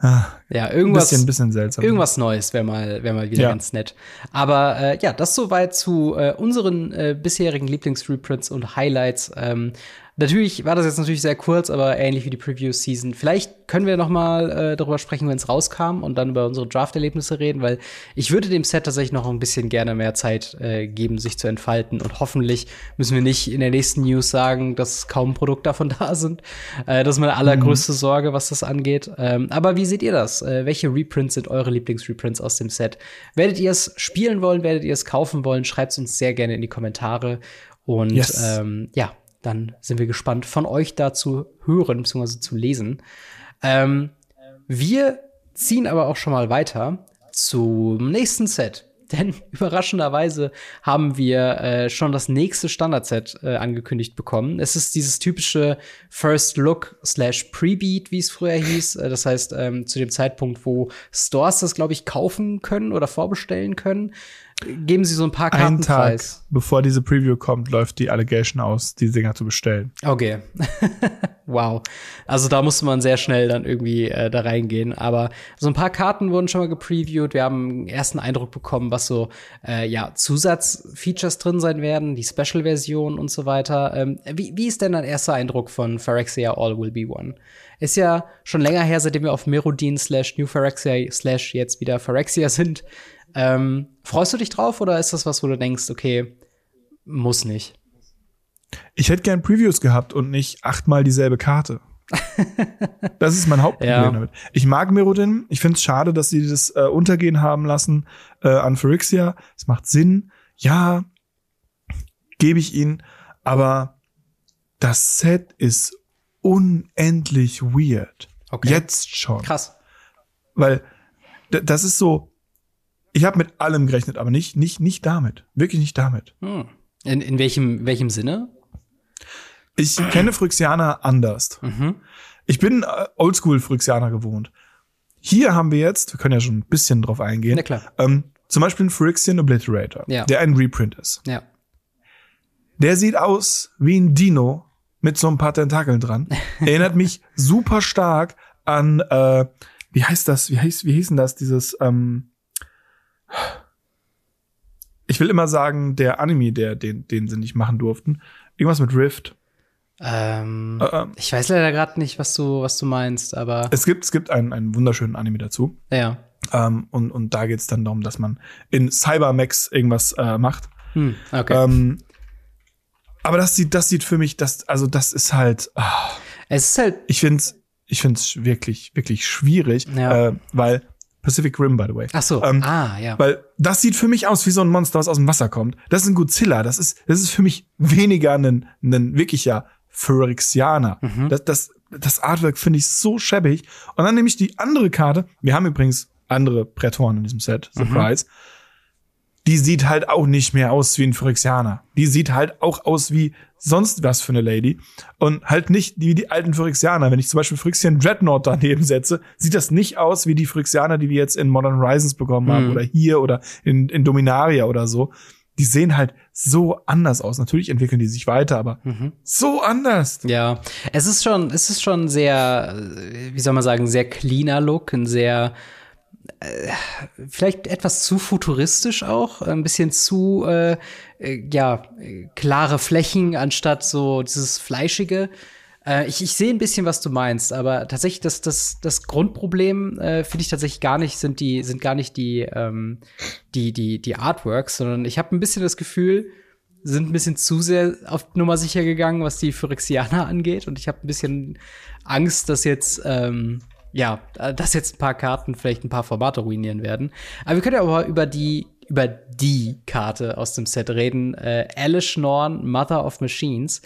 ah, ja, ein irgendwas. bisschen, bisschen seltsam. Irgendwas Neues wäre mal, wär mal wieder Ja. ganz nett. Aber äh, ja, das soweit zu äh, unseren äh, bisherigen Lieblingsreprints und Highlights. Ähm, natürlich war das jetzt natürlich sehr kurz, aber ähnlich wie die Preview-Season. Vielleicht können wir noch mal äh, darüber sprechen, wenn es rauskam und dann über unsere Draft-Erlebnisse reden, weil ich würde dem Set tatsächlich noch ein bisschen gerne mehr Zeit äh, geben, sich zu entfalten. Und hoffentlich müssen wir nicht in der nächsten News sagen, dass kaum Produkte davon *laughs* da sind. Äh, das ist meine allergrößte Sorge, was das angeht. Ähm, aber wie seht ihr das? Äh, welche Reprints sind eure Lieblingsreprints aus dem Set? Werdet ihr es spielen wollen? Werdet ihr es kaufen wollen? Schreibt es uns sehr gerne in die Kommentare. Und Yes. ähm, ja, dann sind wir gespannt, von euch da zu hören bzw. zu lesen. Ähm, wir ziehen aber auch schon mal weiter zum nächsten Set. *laughs* Denn überraschenderweise haben wir äh, schon das nächste Standardset äh, angekündigt bekommen. Es ist dieses typische First Look slash Prebeat, wie es früher hieß. Äh, das heißt, ähm, zu dem Zeitpunkt, wo Stores das, glaube ich, kaufen können oder vorbestellen können, geben sie so ein paar Karten Einen Tag, preis. bevor diese Preview kommt, läuft die Allegation aus, die Dinger zu bestellen. Okay. *laughs* wow. Also da musste man sehr schnell dann irgendwie äh, da reingehen. Aber so ein paar Karten wurden schon mal gepreviewt. Wir haben einen ersten Eindruck bekommen, was so äh, ja Zusatzfeatures drin sein werden, die Special-Version und so weiter. Ähm, wie, wie ist denn dein erster Eindruck von Phyrexia All Will Be One? Ist ja schon länger her, seitdem wir auf Merodin slash New Phyrexia slash jetzt wieder Phyrexia sind. Ähm, freust du dich drauf oder ist das was, wo du denkst, okay, muss nicht? Ich hätte gern Previews gehabt und nicht achtmal dieselbe Karte. *laughs* das ist mein Hauptproblem Ja. damit. Ich mag Merodin. Ich finde es schade, dass sie das äh, untergehen haben lassen äh, an Phyrexia. Es macht Sinn. Ja, gebe ich ihnen. Aber das Set ist unendlich weird. Okay. Jetzt schon. Krass. Weil das ist so. Ich habe mit allem gerechnet, aber nicht, nicht, nicht damit. Wirklich nicht damit. Hm. In, in welchem, welchem Sinne? Ich kenne Phryxianer anders. Mhm. Ich bin äh, Oldschool Phryxianer gewohnt. Hier haben wir jetzt, wir können ja schon ein bisschen drauf eingehen, Na klar. ähm, zum Beispiel einen Phyrexian Obliterator, Ja. der ein Reprint ist. Ja. Der sieht aus wie ein Dino mit so ein paar Tentakeln dran. *laughs* Erinnert mich super stark an, äh, wie heißt das, wie heißt, wie hieß denn das, dieses, ähm, ich will immer sagen, der Anime, der, den, den sie nicht machen durften. Irgendwas mit Rift. Ähm, Äh, äh, ich weiß leider gerade nicht, was du, was du meinst, aber es gibt, es gibt einen, einen wunderschönen Anime dazu. ja. Ähm, und, und da geht's dann darum, dass man in Cybermax irgendwas äh, macht. Hm, okay. Ähm, aber das sieht, das sieht für mich, das, also das ist halt, ah, es ist halt, ich find's, ich find's wirklich, wirklich schwierig, Ja. äh, weil Pacific Rim, by the way. ach so, Ähm, ah, ja. Weil das sieht für mich aus wie so ein Monster, was aus dem Wasser kommt. Das ist ein Godzilla. Das ist, das ist für mich weniger ein, ein wirklicher Phyrexianer. Mhm. Das, das, das Artwork finde ich so schäbig. Und dann nehme ich die andere Karte. Wir haben übrigens andere Prätoren in diesem Set. Mhm. Die sieht halt auch nicht mehr aus wie ein Phyrexianer. Die sieht halt auch aus wie sonst was für eine Lady. Und halt nicht wie die alten Phyrexianer. Wenn ich zum Beispiel Phyrexian Dreadnought daneben setze, sieht das nicht aus wie die Phyrexianer, die wir jetzt in Modern Horizons bekommen haben Mhm. oder hier oder in, in Dominaria oder so. Die sehen halt so anders aus. Natürlich entwickeln die sich weiter, aber Mhm. so anders. Ja, es ist schon, es ist schon sehr, wie soll man sagen, sehr cleaner Look, ein sehr vielleicht etwas zu futuristisch auch, ein bisschen zu äh, äh, ja äh, klare Flächen anstatt so dieses fleischige. Äh, ich, ich sehe ein bisschen, was du meinst, aber tatsächlich das das das Grundproblem äh, finde ich tatsächlich gar nicht sind die sind gar nicht die ähm, die die die Artworks, sondern ich habe ein bisschen das Gefühl sind ein bisschen zu sehr auf Nummer sicher gegangen, was die Phyrexianer angeht. Und ich habe ein bisschen Angst, dass jetzt, ähm, ja, äh, dass jetzt ein paar Karten vielleicht ein paar Formate ruinieren werden. Aber wir können ja aber über die, über die Karte aus dem Set reden. Äh, Alice Norn, Mother of Machines.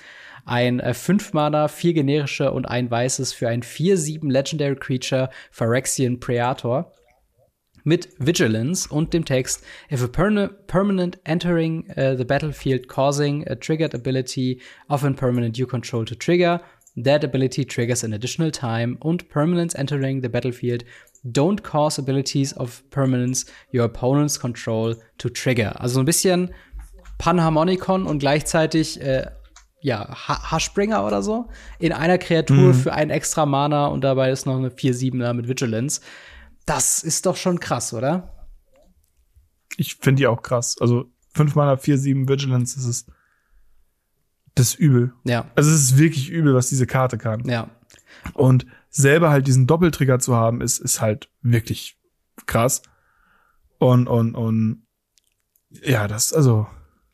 Ein äh, 5 Mana, 4 generische und ein weißes für ein 4-7 Legendary Creature Phyrexian Praetor mit Vigilance und dem Text If a perna- permanent entering uh, the battlefield causing a triggered ability of a permanent you control to trigger, that ability triggers an additional time und permanents entering the battlefield don't cause abilities of permanence your opponents control to trigger. Also so ein bisschen Panharmonicon und gleichzeitig äh, ja, Ha- Hashbringer oder so in einer Kreatur für einen extra Mana und dabei ist noch eine 4-7er mit Vigilance. Das ist doch schon krass, oder? Ich finde die auch krass. Also 5 Mana, 4, 7 Vigilance, das ist, das ist übel. Ja, Also es ist wirklich übel, was diese Karte kann. ja. Und selber halt diesen Doppeltrigger zu haben, ist, ist halt wirklich krass. Und, und, und, ja, das, also,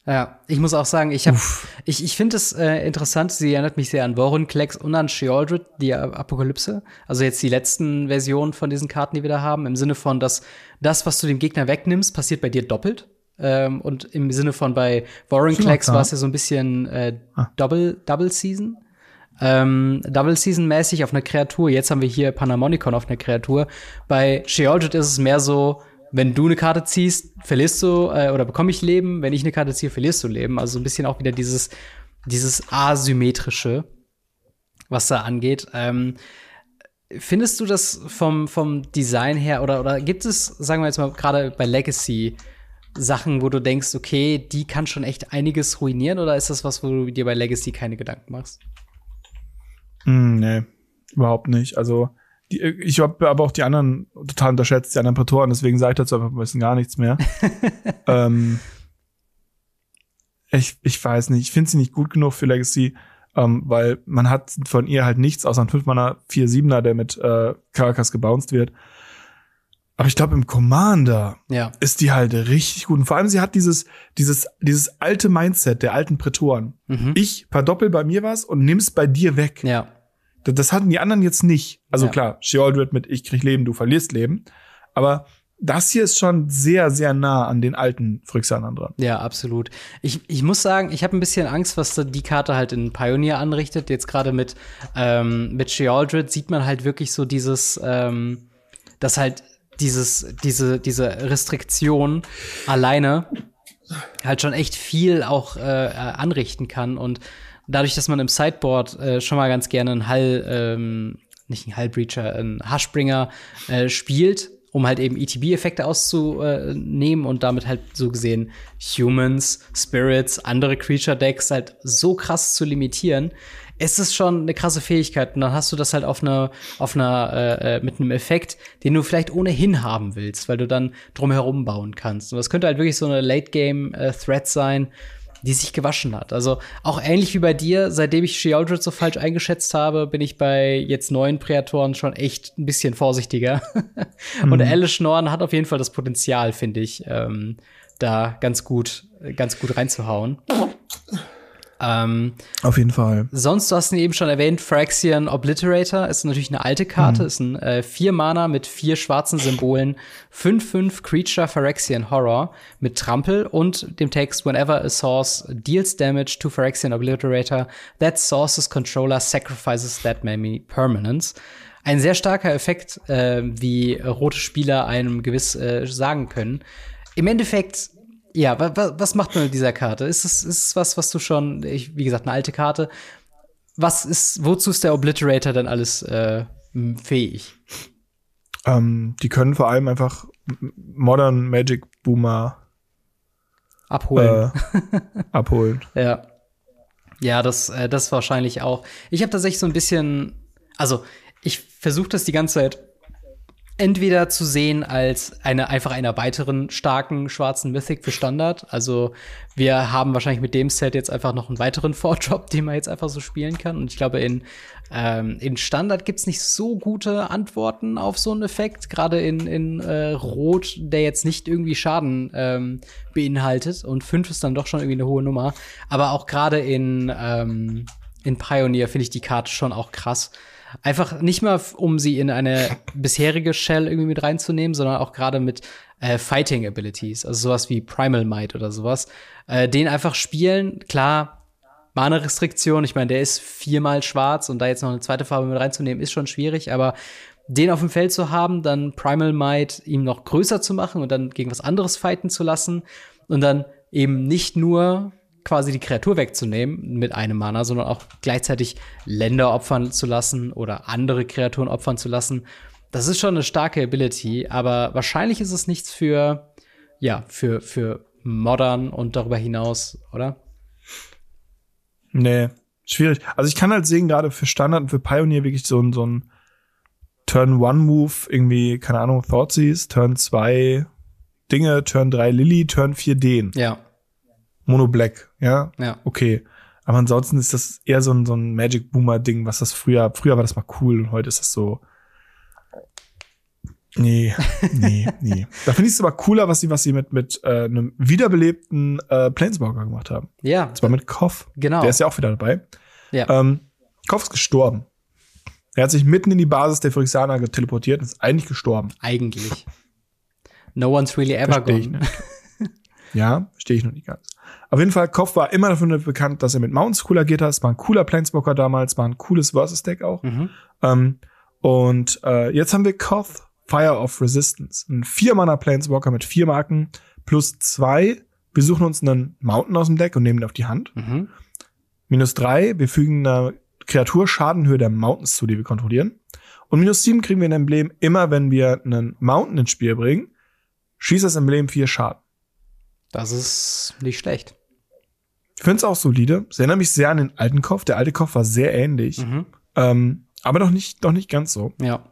Ja, ich muss auch sagen, ich habe, ich, ich finde es äh, interessant. Sie erinnert mich sehr an Vorinclex und an Sheoldred, die Apokalypse. Also jetzt die letzten Versionen von diesen Karten, die wir da haben, im Sinne von, dass das, was du dem Gegner wegnimmst, passiert bei dir doppelt. Ähm, und im Sinne von bei Schon noch war es ja so ein bisschen äh, Ah. Double, Double Season. ähm, Double Season mäßig auf einer Kreatur. Jetzt haben wir hier Panamonicon auf einer Kreatur. Bei Sheoldred ist es mehr so, wenn du eine Karte ziehst, verlierst du äh, oder bekomme ich Leben. Wenn ich eine Karte ziehe, verlierst du Leben. Also ein bisschen auch wieder dieses, dieses asymmetrische, was da angeht. Ähm, findest du das vom, vom Design her oder, oder gibt es, sagen wir jetzt mal, gerade bei Legacy Sachen, wo du denkst, okay, die kann schon echt einiges ruinieren oder ist das was, wo du dir bei Legacy keine Gedanken machst? Mm, nee, überhaupt nicht. Also die, ich habe aber auch die anderen total unterschätzt, die anderen Prätoren, deswegen sage ich dazu einfach ein bisschen gar nichts mehr. *laughs* ähm, ich, ich weiß nicht, ich finde sie nicht gut genug für Legacy, ähm, weil man hat von ihr halt nichts außer ein 5-Manner 4-7er, der mit äh, Caracas gebounced wird. Aber ich glaube, im Commander Ja. ist die halt richtig gut. Und vor allem, sie hat dieses, dieses, dieses alte Mindset der alten Prätoren. Mhm. Ich verdoppel bei mir was und nimm's bei dir weg. Ja. Das, das hatten die anderen jetzt nicht. Also Ja. klar, Sheoldred mit ich krieg Leben, du verlierst Leben. Aber das hier ist schon sehr, sehr nah an den alten Phyrexianern dran. Ja, absolut. Ich, ich muss sagen, ich habe ein bisschen Angst, was die Karte halt in Pioneer anrichtet. Jetzt gerade mit, ähm, mit Sheoldred sieht man halt wirklich so dieses, ähm, dass halt dieses, diese, diese Restriktion alleine halt schon echt viel auch äh, anrichten kann. Und dadurch, dass man im Sideboard äh, schon mal ganz gerne einen Hall, ähm, nicht einen Hallbreacher, einen Hushbringer äh, spielt, um halt eben ETB-Effekte auszunehmen und damit halt so gesehen Humans, Spirits, andere Creature-Decks halt so krass zu limitieren, ist es schon eine krasse Fähigkeit. Und dann hast du das halt auf einer, auf einer, äh, äh, mit einem Effekt, den du vielleicht ohnehin haben willst, weil du dann drumherum bauen kannst. Und das könnte halt wirklich so eine Late-Game-Threat sein, die sich gewaschen hat. Also auch ähnlich wie bei dir, seitdem ich Sheoldred so falsch eingeschätzt habe, bin ich bei jetzt neuen Präatoren schon echt ein bisschen vorsichtiger. *laughs* Und Alice Norn hat auf jeden Fall das Potenzial, finde ich, ähm, da ganz gut, ganz gut reinzuhauen. *laughs* ähm, Auf jeden Fall. Sonst, du hast ihn eben schon erwähnt, Phyrexian Obliterator ist natürlich eine alte Karte, ist ein äh, vier Mana mit vier schwarzen Symbolen, 5-5 Creature Phyrexian Horror mit Trampel und dem Text Whenever a source deals damage to Phyrexian Obliterator, that source's controller sacrifices that many permanents. Ein sehr starker Effekt, äh, wie rote Spieler einem gewiss äh, sagen können. Im Endeffekt ja, wa, wa, was macht man mit dieser Karte? Ist es, ist es was, was du schon, ich, wie gesagt, eine alte Karte. Was ist, wozu ist der Obliterator denn alles äh, fähig? Ähm, die können vor allem einfach Modern Magic Boomer Abholen. äh, *laughs* abholen. Ja. Ja, das, äh, das wahrscheinlich auch. Ich habe tatsächlich so ein bisschen, also ich versuche das die ganze Zeit entweder zu sehen als eine einfach einer weiteren starken schwarzen Mythic für Standard. Also wir haben wahrscheinlich mit dem Set jetzt einfach noch einen weiteren *laughs* Vordrop, den man jetzt einfach so spielen kann. Und ich glaube, in, ähm, in Standard gibt's nicht so gute Antworten auf so einen Effekt. Gerade in, in äh, Rot, der jetzt nicht irgendwie Schaden ähm, beinhaltet. Und 5 ist dann doch schon irgendwie eine hohe Nummer. Aber auch gerade in, ähm, in Pioneer finde ich die Karte schon auch krass. Einfach nicht mal, um sie in eine *laughs* bisherige Shell irgendwie mit reinzunehmen, sondern auch gerade mit äh, Fighting Abilities, also sowas wie Primal Might oder sowas. Äh, den einfach spielen, klar, Mana-Restriktion, ich meine, der ist viermal schwarz und da jetzt noch eine zweite Farbe mit reinzunehmen, ist schon schwierig, aber den auf dem Feld zu haben, dann Primal Might ihm noch größer zu machen und dann gegen was anderes fighten zu lassen und dann eben nicht nur quasi die Kreatur wegzunehmen mit einem Mana, sondern auch gleichzeitig Länder opfern zu lassen oder andere Kreaturen opfern zu lassen. Das ist schon eine starke Ability, aber wahrscheinlich ist es nichts für, ja, für, für Modern und darüber hinaus, oder? Nee, schwierig. Also ich kann halt sehen, gerade für Standard und für Pioneer wirklich so ein, so ein Turn-One-Move, irgendwie, keine Ahnung, Thoughtseize, Turn 2 Dinge, Turn 3 Lily, Turn 4 den. Ja, Mono Black, ja, ja. okay. Aber ansonsten ist das eher so ein, so ein Magic Boomer Ding, was das früher, früher war das mal cool und heute ist das so. Nee, nee, nee. *laughs* Da finde ich es aber cooler, was sie, was sie mit, mit äh, einem wiederbelebten äh, Planeswalker gemacht haben. Ja, Und zwar mit Koff. genau. Der ist ja auch wieder dabei. ja. Ähm, Koff ist gestorben. Er hat sich mitten in die Basis der Phyrexianer teleportiert und ist eigentlich gestorben. Eigentlich. No one's really ever Versteh gone. *laughs* Ja, verstehe ich noch nicht ganz. Auf jeden Fall, Kopf war immer dafür bekannt, dass er mit Mounts cool agiert hat. Es war ein cooler Planeswalker damals, war ein cooles Versus-Deck auch. Mhm. Ähm, und äh, jetzt haben wir Koth, Fire of Resistance. Ein vier-Mana Planeswalker mit vier Marken plus zwei. Wir suchen uns einen Mountain aus dem Deck und nehmen ihn auf die Hand. Mhm. Minus drei, wir fügen einer Kreatur Schadenhöhe der Mountains zu, die wir kontrollieren. Und minus sieben kriegen wir ein Emblem immer, wenn wir einen Mountain ins Spiel bringen, schießt das Emblem vier Schaden. Das ist nicht schlecht. Ich finde es auch solide. Es erinnert mich sehr an den alten Kopf. Der alte Kopf war sehr ähnlich. Mhm. Ähm, aber doch nicht, doch nicht ganz so. Ja.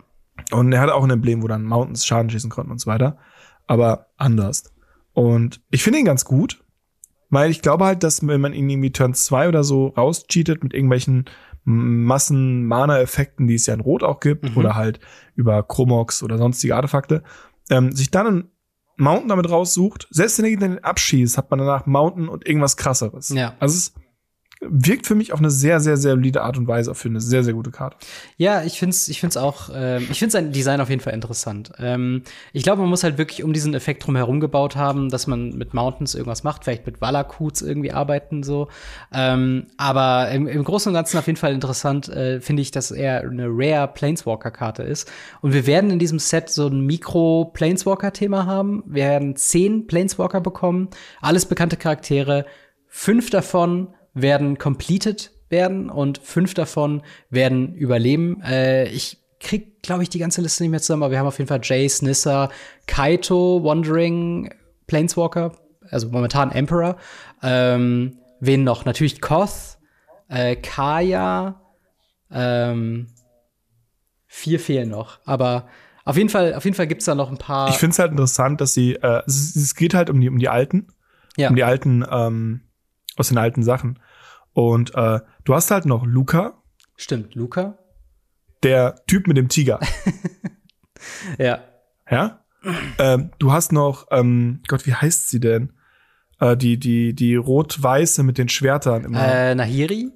Und er hatte auch ein Emblem, wo dann Mountains Schaden schießen konnten und so weiter. Aber anders. Und ich finde ihn ganz gut, weil ich glaube halt, dass wenn man ihn irgendwie Turn 2 oder so rauscheatet mit irgendwelchen Massen-Mana-Effekten, die es ja in Rot auch gibt, Mhm. oder halt über Chromox oder sonstige Artefakte, ähm, sich dann Mountain damit raussucht, selbst wenn er den abschießt, hat man danach Mountain und irgendwas krasseres. Ja. Also es wirkt für mich auf eine sehr, sehr, sehr solide Art und Weise für eine sehr, sehr gute Karte. Ja, ich find's, ich find's auch, ähm, ich finde sein Design auf jeden Fall interessant. Ähm, ich glaube, man muss halt wirklich um diesen Effekt drum herum gebaut haben, dass man mit Mountains irgendwas macht, vielleicht mit Valakuts irgendwie arbeiten so. Ähm, aber im, im Großen und Ganzen auf jeden Fall interessant äh, finde ich, dass er eine Rare Planeswalker-Karte ist. Und wir werden in diesem Set so ein Mikro-Planeswalker-Thema haben. Wir werden zehn Planeswalker bekommen, alles bekannte Charaktere. Fünf davon werden completed werden und fünf davon werden überleben. Äh, ich krieg, glaube ich, die ganze Liste nicht mehr zusammen, aber wir haben auf jeden Fall Jace, Nissa, Kaito, Wandering, Planeswalker, also momentan Emperor. Ähm, wen noch? Natürlich Koth, äh, Kaya, ähm, vier fehlen noch. Aber auf jeden Fall, auf jeden Fall gibt's da noch ein paar. Ich finde es halt interessant, dass sie, äh, es, es geht halt um die, um die alten, ja. um die alten, ähm, aus den alten Sachen. Und äh, du hast halt noch Luca, Stimmt, Luca. der Typ mit dem Tiger. *laughs* Ja. ja? ähm, du hast noch, ähm, Gott, wie heißt sie denn? Äh, die, die, die rot-weiße mit den Schwertern immer. Äh, Nahiri?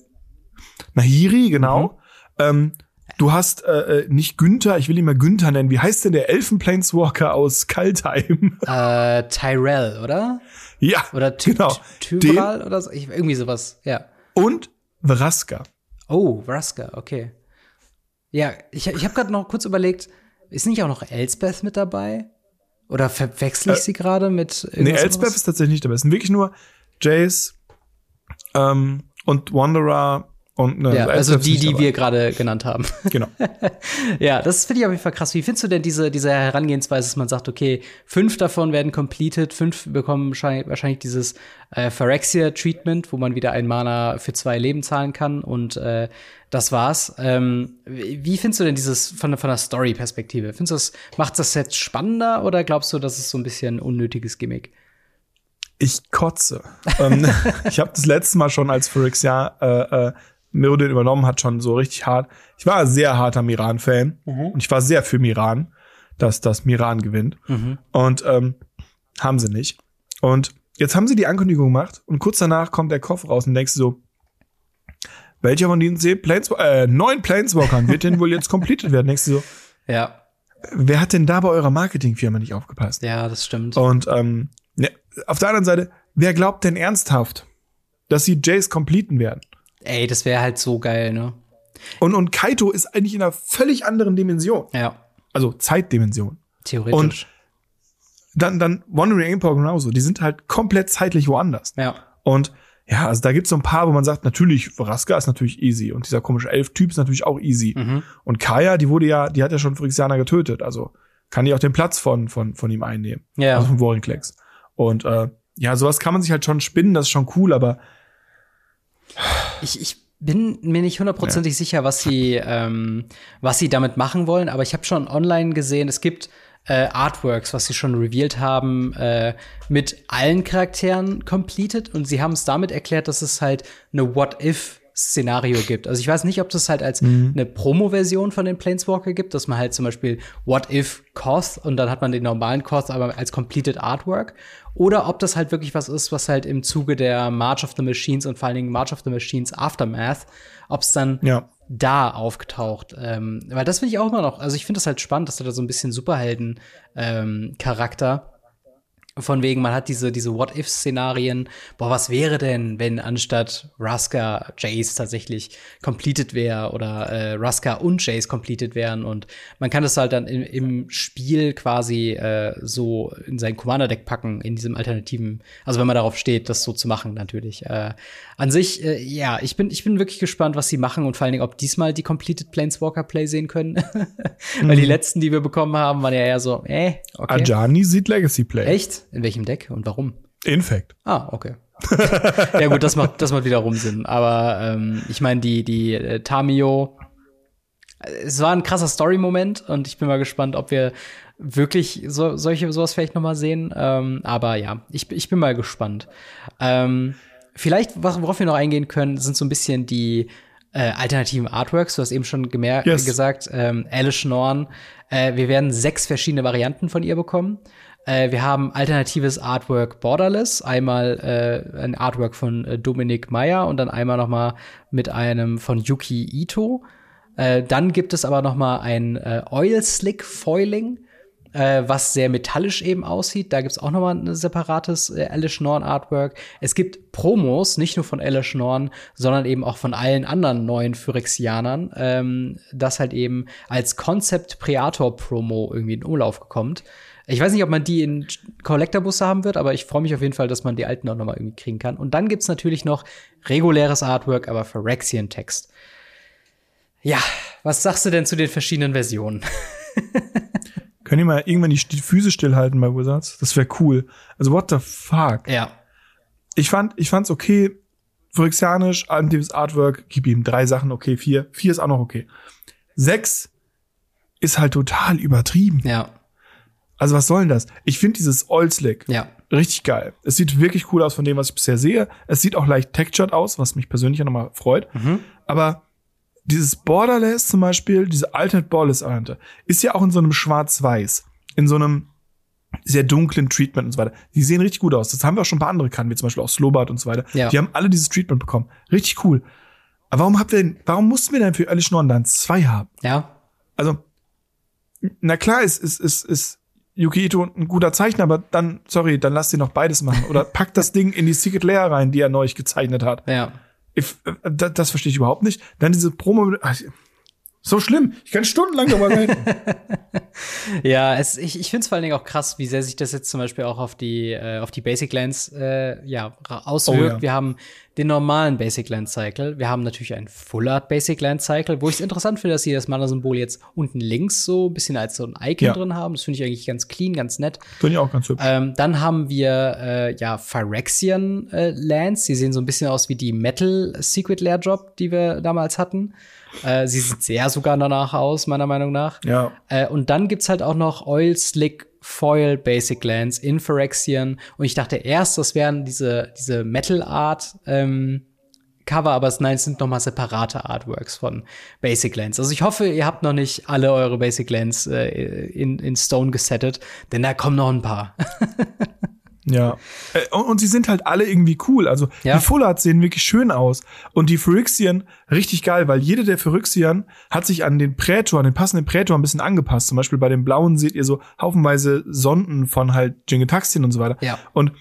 Nahiri, genau. Mhm. Ähm, du hast äh, äh, nicht Günther, ich will ihn mal Günther nennen. Wie heißt denn der Elfenplaneswalker aus Kaltheim? äh, Tyrell, oder? Ja, Oder Ty genau. Ty Tybral oder so? Ich, irgendwie sowas, ja. Und Vraska. Oh, Vraska, okay. Ja, ich, ich habe gerade noch kurz überlegt, ist nicht auch noch Elsbeth mit dabei? Oder verwechsel ich Äh, sie gerade mit Nee, anderes? ist tatsächlich nicht dabei. Es sind wirklich nur Jace ähm, und Wanderer und ne, Ja, also die, die dabei. wir gerade genannt haben. *laughs* Genau. *laughs* ja, das finde ich auf jeden Fall krass. Wie findest du denn diese, diese Herangehensweise, dass man sagt, okay, fünf davon werden completed, fünf bekommen wahrscheinlich, dieses äh, Phyrexia-Treatment, wo man wieder ein Mana für zwei Leben zahlen kann und äh, das war's. Ähm, wie findest du denn dieses von, von der Story-Perspektive? Findest du das, macht das Set spannender oder glaubst du, das ist so ein bisschen unnötiges Gimmick? Ich kotze. ähm, *laughs* ich habe das letzte Mal schon, als Phyrexia äh, äh, Mirrodin übernommen hat, schon so richtig hart. Ich war ein sehr harter Miran-Fan und ich war sehr für Miran, dass das Miran gewinnt. Mhm. Und ähm, haben sie nicht. Und jetzt haben sie die Ankündigung gemacht und kurz danach kommt der Koffer raus und denkst du so, welcher von diesen zehn Planes äh, neun Planeswalkern wird denn wohl jetzt completed werden? Denkst du so, Ja, wer hat denn da bei eurer Marketingfirma nicht aufgepasst? ja, das stimmt. Und ähm, ja, auf der anderen Seite, wer glaubt denn ernsthaft, dass sie Jace completen werden? Ey, das wäre halt so geil, ne? Und, und Kaito ist eigentlich in einer völlig anderen Dimension. Ja, Also Zeitdimension. theoretisch. Und- Dann, dann Wandering Empire genauso. Die sind halt komplett zeitlich woanders. ja. Und ja, also da gibt's so ein paar, wo man sagt, natürlich, Vraska ist natürlich easy. Und dieser komische Elf-Typ ist natürlich auch easy. Mhm. Und Kaya, die wurde ja, die hat ja schon Phyrexianer getötet. Also kann die auch den Platz von, von, von ihm einnehmen. Ja. Also von Warrenklecks. Und äh, ja, sowas kann man sich halt schon spinnen, das ist schon cool, aber Ich, ich bin mir nicht hundertprozentig sicher, was sie, ähm, was sie damit machen wollen, aber ich habe schon online gesehen, es gibt äh, Artworks, was sie schon revealed haben, äh, mit allen Charakteren completed und sie haben es damit erklärt, dass es halt eine What-If Szenario gibt. Also ich weiß nicht, ob das halt als eine Promo-Version von den Planeswalker gibt, dass man halt zum Beispiel What If Koth und dann hat man den normalen Koth aber als completed Artwork oder ob das halt wirklich was ist, was halt im Zuge der March of the Machines und vor allen Dingen March of the Machines Aftermath, ob es dann ja. da aufgetaucht. Ähm, weil das finde ich auch immer noch, also ich finde das halt spannend, dass da so ein bisschen Superhelden-Charakter Von wegen, man hat diese, diese What-If-Szenarien. Boah, was wäre denn, wenn anstatt Ruska Jace tatsächlich completed wäre oder äh, Ruska und Jace completed wären und man kann das halt dann im, im Spiel quasi äh, so in sein Commander-Deck packen, in diesem alternativen, also wenn man darauf steht, das so zu machen, natürlich. Äh, an sich, äh, ja, ich bin, ich bin wirklich gespannt, was sie machen und vor allen Dingen, ob diesmal die completed Planeswalker-Play sehen können. *laughs* Weil die mhm. letzten, die wir bekommen haben, waren ja eher so, äh, okay. Ajani sieht Legacy-Play. Echt? In welchem Deck und warum? Infect. Ah, okay. *laughs* ja gut, das macht, das macht wiederum Sinn. Aber ähm, ich meine, die, die äh, Tamio, es war ein krasser Story-Moment und ich bin mal gespannt, ob wir wirklich so, solche sowas vielleicht noch mal sehen. Ähm, aber ja, ich, ich bin mal gespannt. Ähm, vielleicht, worauf wir noch eingehen können, sind so ein bisschen die äh, alternativen Artworks. Du hast eben schon gemerkt, yes. gesagt, ähm, Alice Norn. Äh, wir werden sechs verschiedene Varianten von ihr bekommen. Äh, wir haben alternatives Artwork Borderless, einmal äh, ein Artwork von äh, Dominik Meyer und dann einmal noch mal mit einem von Yuki Ito. Äh, dann gibt es aber noch mal ein äh, Oil Slick Foiling, äh, was sehr metallisch eben aussieht. Da gibt's auch noch mal ein separates äh, Alice Norn Artwork. Es gibt Promos, nicht nur von Alice Norn, sondern eben auch von allen anderen neuen Phyrexianern, ähm, das halt eben als Concept Preator Promo irgendwie in Umlauf kommt. Ich weiß nicht, ob man die in Collectorbusse haben wird, aber ich freue mich auf jeden Fall, dass man die alten auch noch mal irgendwie kriegen kann. Und dann gibt's natürlich noch reguläres Artwork, aber Phyrexian-Text. Ja, was sagst du denn zu den verschiedenen Versionen? *laughs* Können die mal irgendwann die Füße stillhalten bei Wizards? Das wäre cool. Also what the fuck? Ja. Ich fand, ich fand's okay. Phyrexianisch, alternatives Artwork, gib ihm drei Sachen, okay, vier. Vier ist auch noch okay. Sechs ist halt total übertrieben. Ja. Also was soll denn das? Ich finde dieses Oil Slick ja. richtig geil. Es sieht wirklich cool aus von dem, was ich bisher sehe. Es sieht auch leicht textured aus, was mich persönlich ja nochmal freut. Mhm. Aber dieses Borderless zum Beispiel, diese Alternate Borderless Variante, ist ja auch in so einem Schwarz-Weiß, in so einem sehr dunklen Treatment und so weiter. Die sehen richtig gut aus. Das haben wir auch schon ein paar andere Kanten, wie zum Beispiel auch Slowbart und so weiter. Ja. Die haben alle dieses Treatment bekommen. Richtig cool. Aber warum habt ihr denn, warum mussten wir denn für Alice Norn dann zwei haben? Ja. Also, na klar, ist, ist, ist, ist Yuki Ito ein guter Zeichner, aber dann, sorry, dann lass ihn noch beides machen. Oder *laughs* pack das Ding in die Secret Layer rein, die er neu gezeichnet hat. Ja. Ich, äh, das, das verstehe ich überhaupt nicht. Dann diese Promo. Ach, so schlimm. Ich kann stundenlang darüber reden. *laughs* ja, es, ich, ich finde es vor allen Dingen auch krass, wie sehr sich das jetzt zum Beispiel auch auf die, äh, auf die Basic Lands äh, ja, auswirkt. Oh, ja. Wir haben den normalen Basic Land Cycle. Wir haben natürlich einen Full Art Basic Land Cycle, wo ich es interessant finde, dass sie das Mana-Symbol jetzt unten links so ein bisschen als so ein Icon ja. drin haben. Das finde ich eigentlich ganz clean, ganz nett. Finde ich auch ganz hübsch. Ähm, dann haben wir äh, ja Phyrexian äh, Lands. Die sehen so ein bisschen aus wie die Metal Secret Lair Drop, die wir damals hatten. Äh, sie sieht sehr sogar danach aus, meiner Meinung nach. Ja. Äh, und dann gibt's halt auch noch Oil Slick Foil Basic Lands in Phyrexian. Und ich dachte erst, das wären diese, diese Metal Art ähm, Cover, aber es, nein, es sind nochmal separate Artworks von Basic Lands. Also ich hoffe, ihr habt noch nicht alle eure Basic Lands äh, in, in Stone gesettet, denn da kommen noch ein paar. *laughs* Ja. Äh, und, und, sie sind halt alle irgendwie cool. Also ja. die Full Arts sehen wirklich schön aus. Und die Phyrexian richtig geil, weil jede der Phyrexian hat sich an den Prätor, an den passenden Prätor ein bisschen angepasst. Zum Beispiel bei den blauen seht ihr so haufenweise Sonden von halt Jingetaxien und so weiter. Ja. Und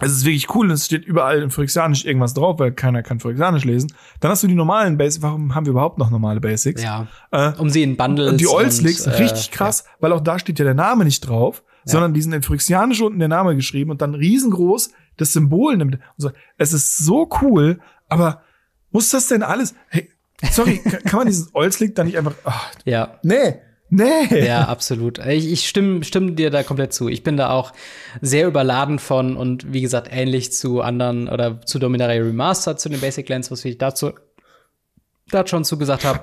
es ist wirklich cool, es steht überall in Phyrexianisch irgendwas drauf, weil keiner kann Phyrexianisch lesen. Dann hast du die normalen Basics. Warum haben wir überhaupt noch normale Basics? Ja. Äh, um sie in Bundles. Die Oldslicks, äh, richtig krass, ja. weil auch da steht ja der Name nicht drauf sondern die sind in Phyrexianisch unten der Name geschrieben und dann riesengroß das Symbol nimmt. So. Es ist so cool, aber muss das denn alles? Hey, sorry, *laughs* kann man dieses Olslick da nicht einfach. Ach, ja. Nee. Nee. Ja, absolut. Ich, ich stimme, stimme dir da komplett zu. Ich bin da auch sehr überladen von und wie gesagt, ähnlich zu anderen oder zu Dominaria Remastered, zu den Basic Lands, was ich dazu da schon zugesagt habe.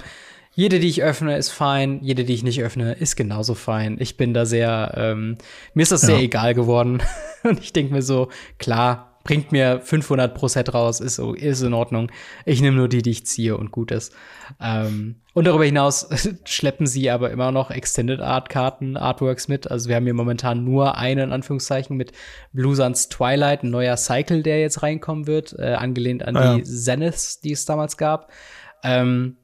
Jede, die ich öffne, ist fein. Jede, die ich nicht öffne, ist genauso fein. Ich bin da sehr, ähm, mir ist das ja. sehr egal geworden. *laughs* Und ich denke mir so, klar, bringt mir 500 pro Set raus, ist, so, ist in Ordnung. Ich nehme nur die, die ich ziehe und gut ist. Ähm, und darüber hinaus *laughs* schleppen sie aber immer noch Extended Art Karten, Artworks mit. Also wir haben hier momentan nur einen, in Anführungszeichen, mit Blue Suns Twilight, ein neuer Cycle, der jetzt reinkommen wird, äh, angelehnt an ah, die ja. Zeniths, die es damals gab. Ähm,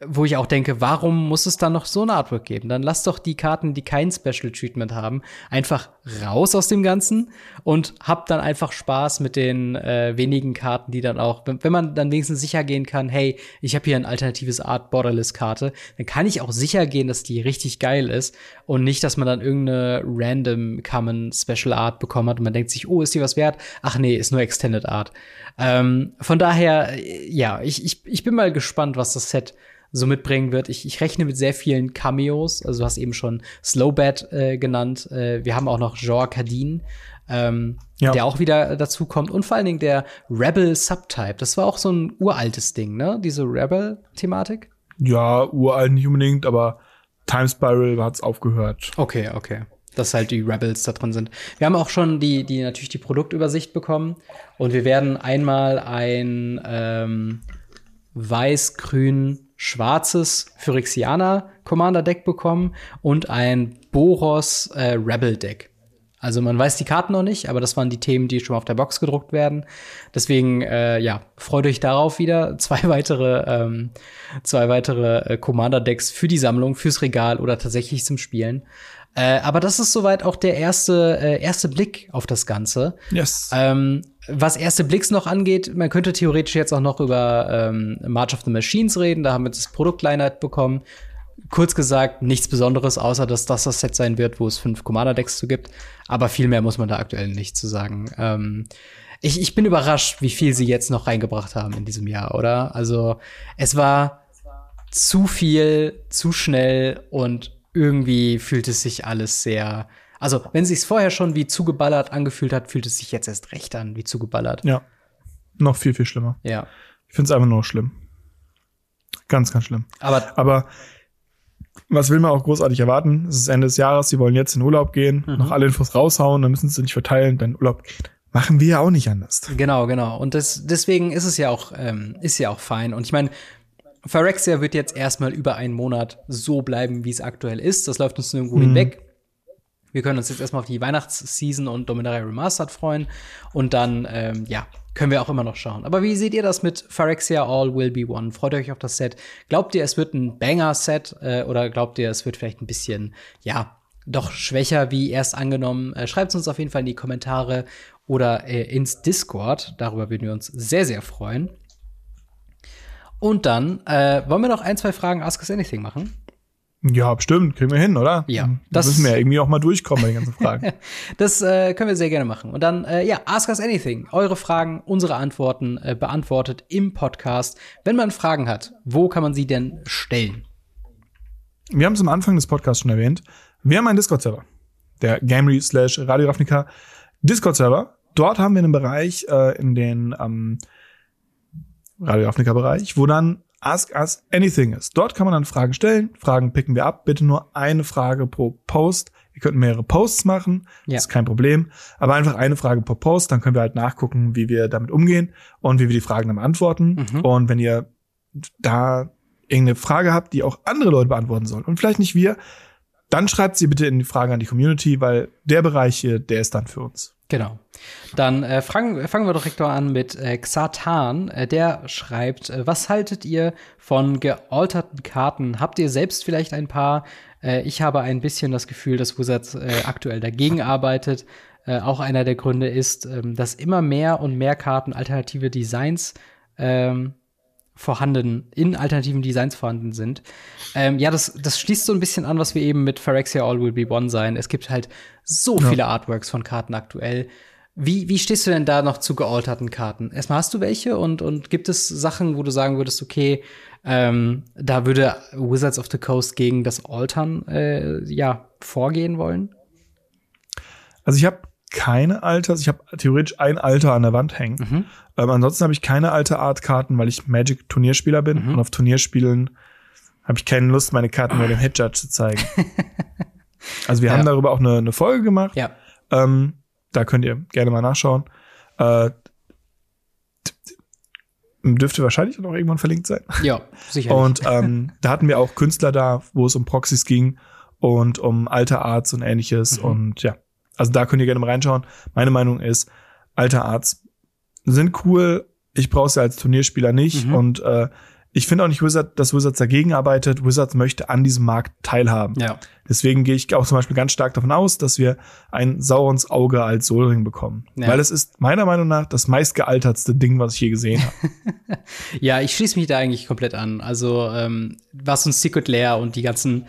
wo ich auch denke, warum muss es dann noch so ein Artwork geben? Dann lass doch die Karten, die kein Special Treatment haben, einfach raus aus dem Ganzen und hab dann einfach Spaß mit den äh, wenigen Karten, die dann auch, wenn, wenn man dann wenigstens sicher gehen kann, hey, ich habe hier ein alternatives Art Borderless Karte, dann kann ich auch sicher gehen, dass die richtig geil ist und nicht, dass man dann irgendeine random Common Special Art bekommen hat und man denkt sich, oh, ist die was wert? Ach nee, ist nur Extended Art. Ähm, von daher, ja, ich, ich, ich bin mal gespannt, was das Set so mitbringen wird. Ich, ich rechne mit sehr vielen Cameos. Also du hast eben schon Slowbat äh, genannt. Äh, wir haben auch noch Jean Cardin, ähm, ja. der auch wieder dazu kommt. Und vor allen Dingen der Rebel Subtype. Das war auch so ein uraltes Ding, ne? Diese Rebel-Thematik. Ja, uralt nicht unbedingt, aber Time Spiral hat's aufgehört. Okay, okay dass halt die Rebels da drin sind. Wir haben auch schon die, die natürlich die Produktübersicht bekommen und wir werden einmal ein ähm, weiß-grün schwarzes Phyrexianer Commander Deck bekommen und ein Boros äh, Rebel Deck. Also man weiß die Karten noch nicht, aber das waren die Themen, die schon mal auf der Box gedruckt werden. Deswegen, äh, ja, freut euch darauf wieder. *laughs* Zwei weitere, ähm, zwei weitere äh, Commander-Decks für die Sammlung, fürs Regal oder tatsächlich zum Spielen. Äh, aber das ist soweit auch der erste, äh, erste Blick auf das Ganze. Yes. Ähm, was erste Blicks noch angeht, man könnte theoretisch jetzt auch noch über ähm, March of the Machines reden. Da haben wir das Produktline bekommen. Kurz gesagt, nichts Besonderes, außer dass das das Set sein wird, wo es fünf Commander-Decks zu gibt. Aber viel mehr muss man da aktuell nicht zu sagen. Ähm, ich, ich bin überrascht, wie viel sie jetzt noch reingebracht haben in diesem Jahr, oder? Also, es war zu viel, zu schnell und irgendwie fühlt es sich alles sehr. Also, wenn es sich vorher schon wie zugeballert angefühlt hat, fühlt es sich jetzt erst recht an, wie zugeballert. Ja. Noch viel, viel schlimmer. Ja. Ich finde es einfach nur schlimm. Ganz, ganz schlimm. Aber, Aber was will man auch großartig erwarten? Es ist Ende des Jahres, sie wollen jetzt in Urlaub gehen, mhm. noch alle Infos raushauen, dann müssen sie nicht verteilen, dann Urlaub machen wir ja auch nicht anders. Genau, genau. Und das, deswegen ist es ja auch, ähm, ist ja auch fein. Und ich meine, Phyrexia wird jetzt erstmal über einen Monat so bleiben, wie es aktuell ist. Das läuft uns nirgendwo mhm. hinweg. Wir können uns jetzt erstmal auf die Weihnachtsseason und Dominaria Remastered freuen. Und dann, ähm, ja, können wir auch immer noch schauen. Aber wie seht ihr das mit Phyrexia All Will Be One? Freut euch auf das Set? Glaubt ihr, es wird ein Banger-Set? Äh, oder glaubt ihr, es wird vielleicht ein bisschen, ja, doch schwächer wie erst angenommen? Äh, Schreibt es uns auf jeden Fall in die Kommentare oder äh, ins Discord. Darüber würden wir uns sehr, sehr freuen. Und dann äh, wollen wir noch ein, zwei Fragen Ask Us Anything machen. Ja, bestimmt, kriegen wir hin, oder? Ja. Das müssen wir ja irgendwie auch mal durchkommen bei den ganzen Fragen. *laughs* das äh, können wir sehr gerne machen. Und dann, äh, ja, Ask Us Anything. Eure Fragen, unsere Antworten äh, beantwortet im Podcast. Wenn man Fragen hat, wo kann man sie denn stellen? Wir haben es am Anfang des Podcasts schon erwähnt. Wir haben einen Discord-Server. Der Gamery slash Radio Ravnica Discord-Server. Dort haben wir einen Bereich, äh, in den ähm, Radio Ravnica-Bereich, wo dann Ask Us Anything ist. Dort kann man dann Fragen stellen. Fragen picken wir ab. Bitte nur eine Frage pro Post. Ihr könnt mehrere Posts machen, ja. ist kein Problem. Aber einfach eine Frage pro Post, dann können wir halt nachgucken, wie wir damit umgehen und wie wir die Fragen dann beantworten. Mhm. Und wenn ihr da irgendeine Frage habt, die auch andere Leute beantworten sollen und vielleicht nicht wir, dann schreibt sie bitte in die Fragen an die Community, weil der Bereich hier, der ist dann für uns. Genau. Dann äh, fangen, fangen wir direkt mal an mit äh, Xatan. Äh, der schreibt, äh, was haltet ihr von gealterten Karten? Habt ihr selbst vielleicht ein paar? Äh, ich habe ein bisschen das Gefühl, dass Wizards äh, aktuell dagegen arbeitet. Äh, auch einer der Gründe ist, ähm, dass immer mehr und mehr Karten alternative Designs ähm, vorhanden, in alternativen Designs vorhanden sind. Ähm, ja, das, das schließt so ein bisschen an, was wir eben mit Phyrexia All Will Be One sein. Es gibt halt so ja. viele Artworks von Karten aktuell. Wie, wie stehst du denn da noch zu gealterten Karten? Erstmal hast du welche und, und gibt es Sachen, wo du sagen würdest, okay, ähm, da würde Wizards of the Coast gegen das Altern äh, ja vorgehen wollen? Also ich habe keine Alters. Ich habe theoretisch ein Alter an der Wand hängen. Mhm. Ähm, ansonsten habe ich keine alte Art-Karten, weil ich Magic-Turnierspieler bin. Mhm. Und auf Turnierspielen habe ich keine Lust, meine Karten nur dem Head Judge zu zeigen. *laughs* also wir ja. haben darüber auch eine, eine Folge gemacht. Ja. Ähm, da könnt ihr gerne mal nachschauen. Äh, dürfte wahrscheinlich auch irgendwann verlinkt sein. Ja, sicher. Und ähm, da hatten wir auch Künstler da, wo es um Proxys ging und um alte Arts und ähnliches. Mhm. Und ja, also da könnt ihr gerne mal reinschauen. Meine Meinung ist, alte Arts sind cool. Ich brauche sie als Turnierspieler nicht. Mhm. Und äh, ich finde auch nicht, Wizard, dass Wizards dagegen arbeitet. Wizards möchte an diesem Markt teilhaben. Ja. Deswegen gehe ich auch zum Beispiel ganz stark davon aus, dass wir ein Saurons Auge als Solring bekommen. Ja. Weil es ist meiner Meinung nach das meistgealtertste Ding, was ich je gesehen habe. *laughs* Ja, ich schließe mich da eigentlich komplett an. Also, ähm, was uns Secret Lair und die ganzen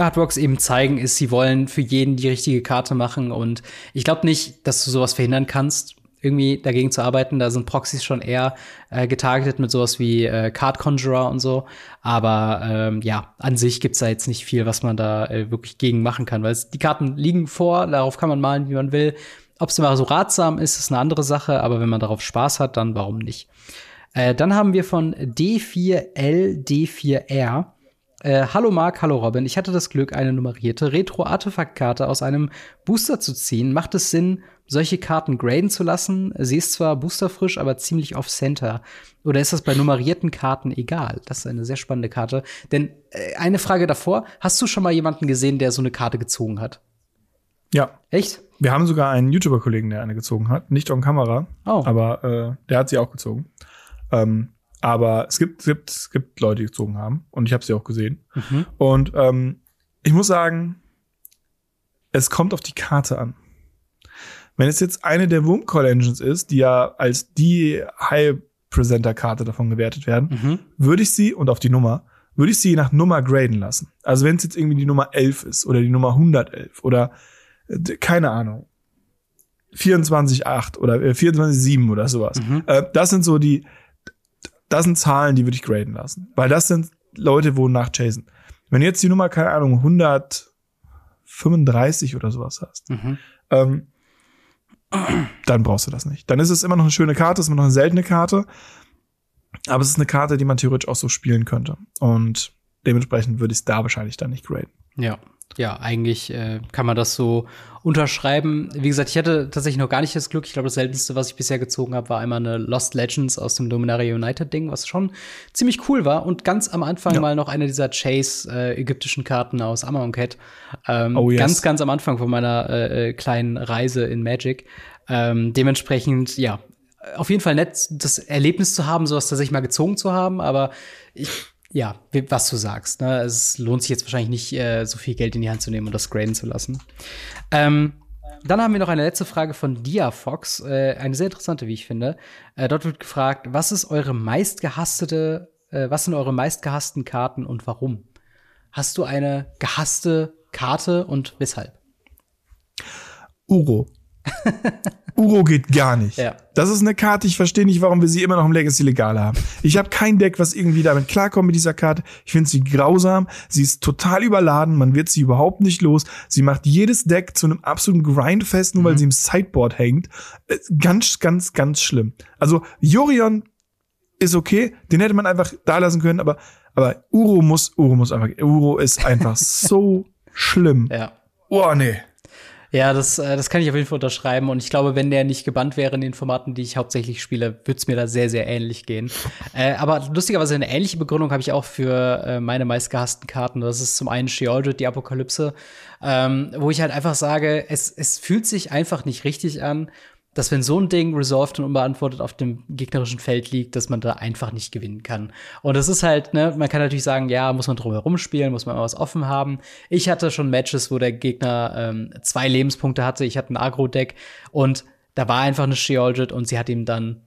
Artworks eben zeigen, ist, sie wollen für jeden die richtige Karte machen. Und ich glaube nicht, dass du sowas verhindern kannst, irgendwie dagegen zu arbeiten. Da sind Proxys schon eher äh, getargetet mit sowas wie äh, Card Conjurer und so. Aber ähm, ja, an sich gibt's da jetzt nicht viel, was man da äh, wirklich gegen machen kann, weil die Karten liegen vor, darauf kann man malen, wie man will. Ob es immer so ratsam ist, ist eine andere Sache, aber wenn man darauf Spaß hat, dann warum nicht? Äh, dann haben wir von D4L D4R. Äh, hallo Marc, hallo Robin. Ich hatte das Glück, eine nummerierte Retro-Artefakt-Karte aus einem Booster zu ziehen. Macht es Sinn, solche Karten graden zu lassen? Sie ist zwar boosterfrisch, aber ziemlich off-center. Oder ist das bei nummerierten Karten egal? Das ist eine sehr spannende Karte. Denn äh, eine Frage davor, hast du schon mal jemanden gesehen, der so eine Karte gezogen hat? ja. Echt? Wir haben sogar einen YouTuber-Kollegen, der eine gezogen hat. Nicht on Kamera, Oh. aber äh, der hat sie auch gezogen. Ähm, aber es gibt, es gibt, es gibt Leute, die gezogen haben. Und ich habe sie auch gesehen. Mhm. Und ähm, ich muss sagen, es kommt auf die Karte an. Wenn es jetzt eine der Wurmcall Engines ist, die ja als die High-Presenter-Karte davon gewertet werden, Mhm. würde ich sie, und auf die Nummer, würde ich sie nach Nummer graden lassen. Also wenn es jetzt irgendwie die Nummer 11 ist oder die Nummer 111 oder äh, keine Ahnung, 24,8 oder äh, 24,7 oder sowas. Mhm. Äh, das sind so die, das sind Zahlen, die würde ich graden lassen. Weil das sind Leute, wo nach chasen. Wenn du jetzt die Nummer, keine Ahnung, 135 oder sowas hast, Mhm. ähm, dann brauchst du das nicht. Dann ist es immer noch eine schöne Karte, ist immer noch eine seltene Karte. Aber es ist eine Karte, die man theoretisch auch so spielen könnte. Und dementsprechend würde ich es da wahrscheinlich dann nicht graden. Ja, ja, eigentlich äh, kann man das so unterschreiben. Wie gesagt, ich hatte tatsächlich noch gar nicht das Glück. Ich glaube, das seltenste, was ich bisher gezogen habe, war einmal eine Lost Legends aus dem Dominaria United Ding, was schon ziemlich cool war. Und ganz am Anfang Ja. mal noch eine dieser Chase äh, ägyptischen Karten aus Amon Cat. Ähm, Oh, yes. Ganz, ganz am Anfang von meiner äh, äh, kleinen Reise in Magic. Ähm, dementsprechend, ja, auf jeden Fall nett, das Erlebnis zu haben, sowas tatsächlich mal gezogen zu haben, aber ich, ja, was du sagst, ne? Es lohnt sich jetzt wahrscheinlich nicht, äh, so viel Geld in die Hand zu nehmen und das graden zu lassen. Ähm, dann haben wir noch eine letzte Frage von Diafox, äh, eine sehr interessante, wie ich finde. Äh, dort wird gefragt, was ist eure meistgehasste, äh, was sind eure meistgehassten Karten und warum? Hast du eine gehasste Karte und weshalb? Uro. Uro geht gar nicht. Ja. Das ist eine Karte, ich verstehe nicht, warum wir sie immer noch im Legacy legal haben. Ich habe kein Deck, was irgendwie damit klarkommt mit dieser Karte. Ich finde sie grausam, sie ist total überladen, man wird sie überhaupt nicht los. Sie macht jedes Deck zu einem absoluten Grindfest, nur weil sie im Sideboard hängt. Äh, Ganz, ganz, ganz schlimm. Also Jorion ist okay, den hätte man einfach da lassen können, aber, aber Uro muss, Uro muss einfach, Uro ist einfach *laughs* so schlimm. Ja. Oh, nee. Ja, das, äh, das kann ich auf jeden Fall unterschreiben. Und ich glaube, wenn der nicht gebannt wäre in den Formaten, die ich hauptsächlich spiele, würde es mir da sehr, sehr ähnlich gehen. *laughs* äh, aber lustigerweise eine ähnliche Begründung habe ich auch für äh, meine meistgehassten Karten. Das ist zum einen Sheoldred, die Apokalypse, ähm, wo ich halt einfach sage, es, es fühlt sich einfach nicht richtig an, dass wenn so ein Ding resolved und unbeantwortet auf dem gegnerischen Feld liegt, dass man da einfach nicht gewinnen kann. Und das ist halt, ne, man kann natürlich sagen, ja, muss man drum herum spielen, muss man mal was offen haben. Ich hatte schon Matches, wo der Gegner ähm, zwei Lebenspunkte hatte. Ich hatte ein Agro-Deck und da war einfach eine Sheoldred und sie hat ihm dann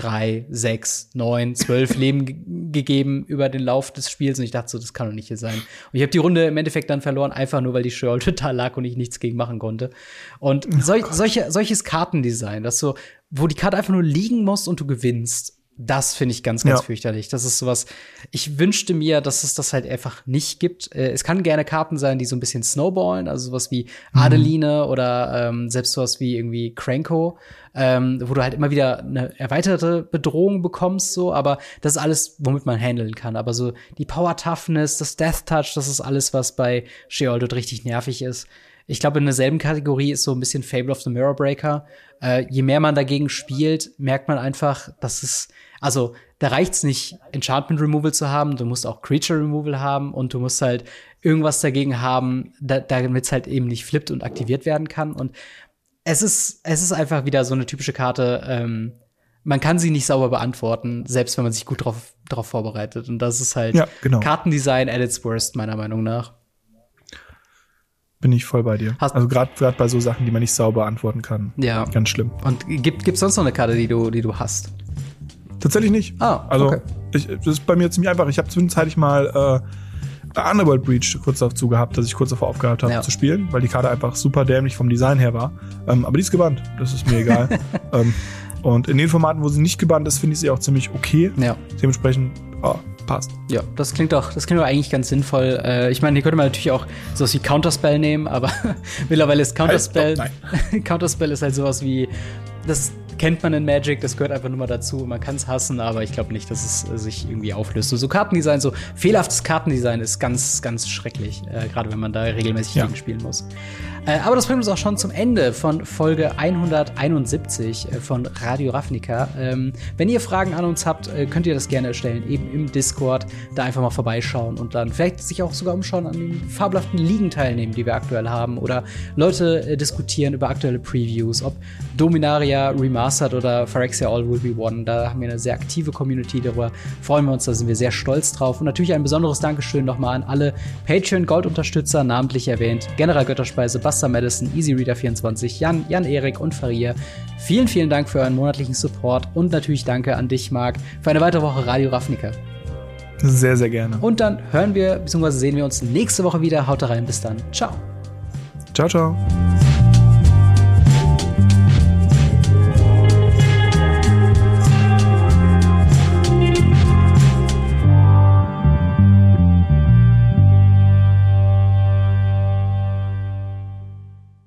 drei, sechs, neun, zwölf *laughs* Leben ge gegeben über den Lauf des Spiels und ich dachte so, das kann doch nicht hier sein. Und ich habe die Runde im Endeffekt dann verloren, einfach nur, weil die Sheoldred *laughs* da lag und ich nichts gegen machen konnte. Und sol solche, solches Kartendesign, das so, wo die Karte einfach nur liegen muss und du gewinnst, das finde ich ganz, ganz Ja. fürchterlich. Das ist sowas, ich wünschte mir, dass es das halt einfach nicht gibt. Äh, es kann gerne Karten sein, die so ein bisschen snowballen, also sowas wie Adeline oder ähm, selbst sowas wie irgendwie Cranko, ähm, wo du halt immer wieder eine erweiterte Bedrohung bekommst, so, aber das ist alles, womit man handeln kann. Aber so die Power Toughness, das Death Touch, das ist alles, was bei Sheoldred richtig nervig ist. Ich glaube, in derselben Kategorie ist so ein bisschen Fable of the Mirror Breaker. Äh, je mehr man dagegen spielt, merkt man einfach, dass es, also da reicht's nicht, Enchantment Removal zu haben, du musst auch Creature Removal haben und du musst halt irgendwas dagegen haben, da, damit es halt eben nicht flippt und aktiviert werden kann. Und es ist, es ist einfach wieder so eine typische Karte, ähm, man kann sie nicht sauber beantworten, selbst wenn man sich gut drauf, drauf vorbereitet. Und das ist halt Ja, genau. Kartendesign at its worst, meiner Meinung nach. Bin ich voll bei dir. Hast- also gerade gerade bei so Sachen, die man nicht sauber antworten kann. Ja. Ganz schlimm. Und gibt es sonst noch eine Karte, die du, die du hast? Tatsächlich nicht. Ah, also okay. ich, das ist bei mir ziemlich einfach. Ich habe zwischenzeitlich mal äh, Underworld Breach kurz dazu gehabt, dass ich kurz davor aufgehört habe Ja. zu spielen, weil die Karte einfach super dämlich vom Design her war. Ähm, aber die ist gebannt. Das ist mir egal. *laughs* ähm, und in den Formaten, wo sie nicht gebannt ist, finde ich sie auch ziemlich okay. Ja. Dementsprechend oh, passt. Ja, das klingt doch, das klingt doch eigentlich ganz sinnvoll. Äh, ich meine, hier könnte man natürlich auch sowas wie Counterspell nehmen, aber *laughs* mittlerweile ist Counterspell, Halt, *laughs* Counterspell ist halt sowas wie, das kennt man in Magic, das gehört einfach nur mal dazu. Man kann es hassen, aber ich glaube nicht, dass es äh, sich irgendwie auflöst. So, so Kartendesign, so fehlerhaftes Kartendesign ist ganz, ganz schrecklich, äh, gerade wenn man da regelmäßig Ja. gegen spielen muss. Äh, aber das bringt uns auch schon zum Ende von Folge 171 äh, von Radio Ravnica. Ähm, wenn ihr Fragen an uns habt, äh, könnt ihr das gerne stellen, eben im Discord. Da einfach mal vorbeischauen und dann vielleicht sich auch sogar umschauen an den fabelhaften Ligen teilnehmen, die wir aktuell haben. Oder Leute diskutieren über aktuelle Previews, ob Dominaria Remastered oder Phyrexia All Will Be One. Da haben wir eine sehr aktive Community, darüber freuen wir uns, da sind wir sehr stolz drauf. Und natürlich ein besonderes Dankeschön nochmal an alle Patreon-Gold-Unterstützer, namentlich erwähnt General Götterspeise, Buster Madison, EasyReader24, Jan, Jan-Erik und Faria. Vielen, vielen Dank für euren monatlichen Support und natürlich danke an dich, Marc, für eine weitere Woche Radio Ravnica. Sehr, sehr gerne. Und dann hören wir bzw. sehen wir uns nächste Woche wieder. Haut rein, bis dann. Ciao. Ciao, ciao.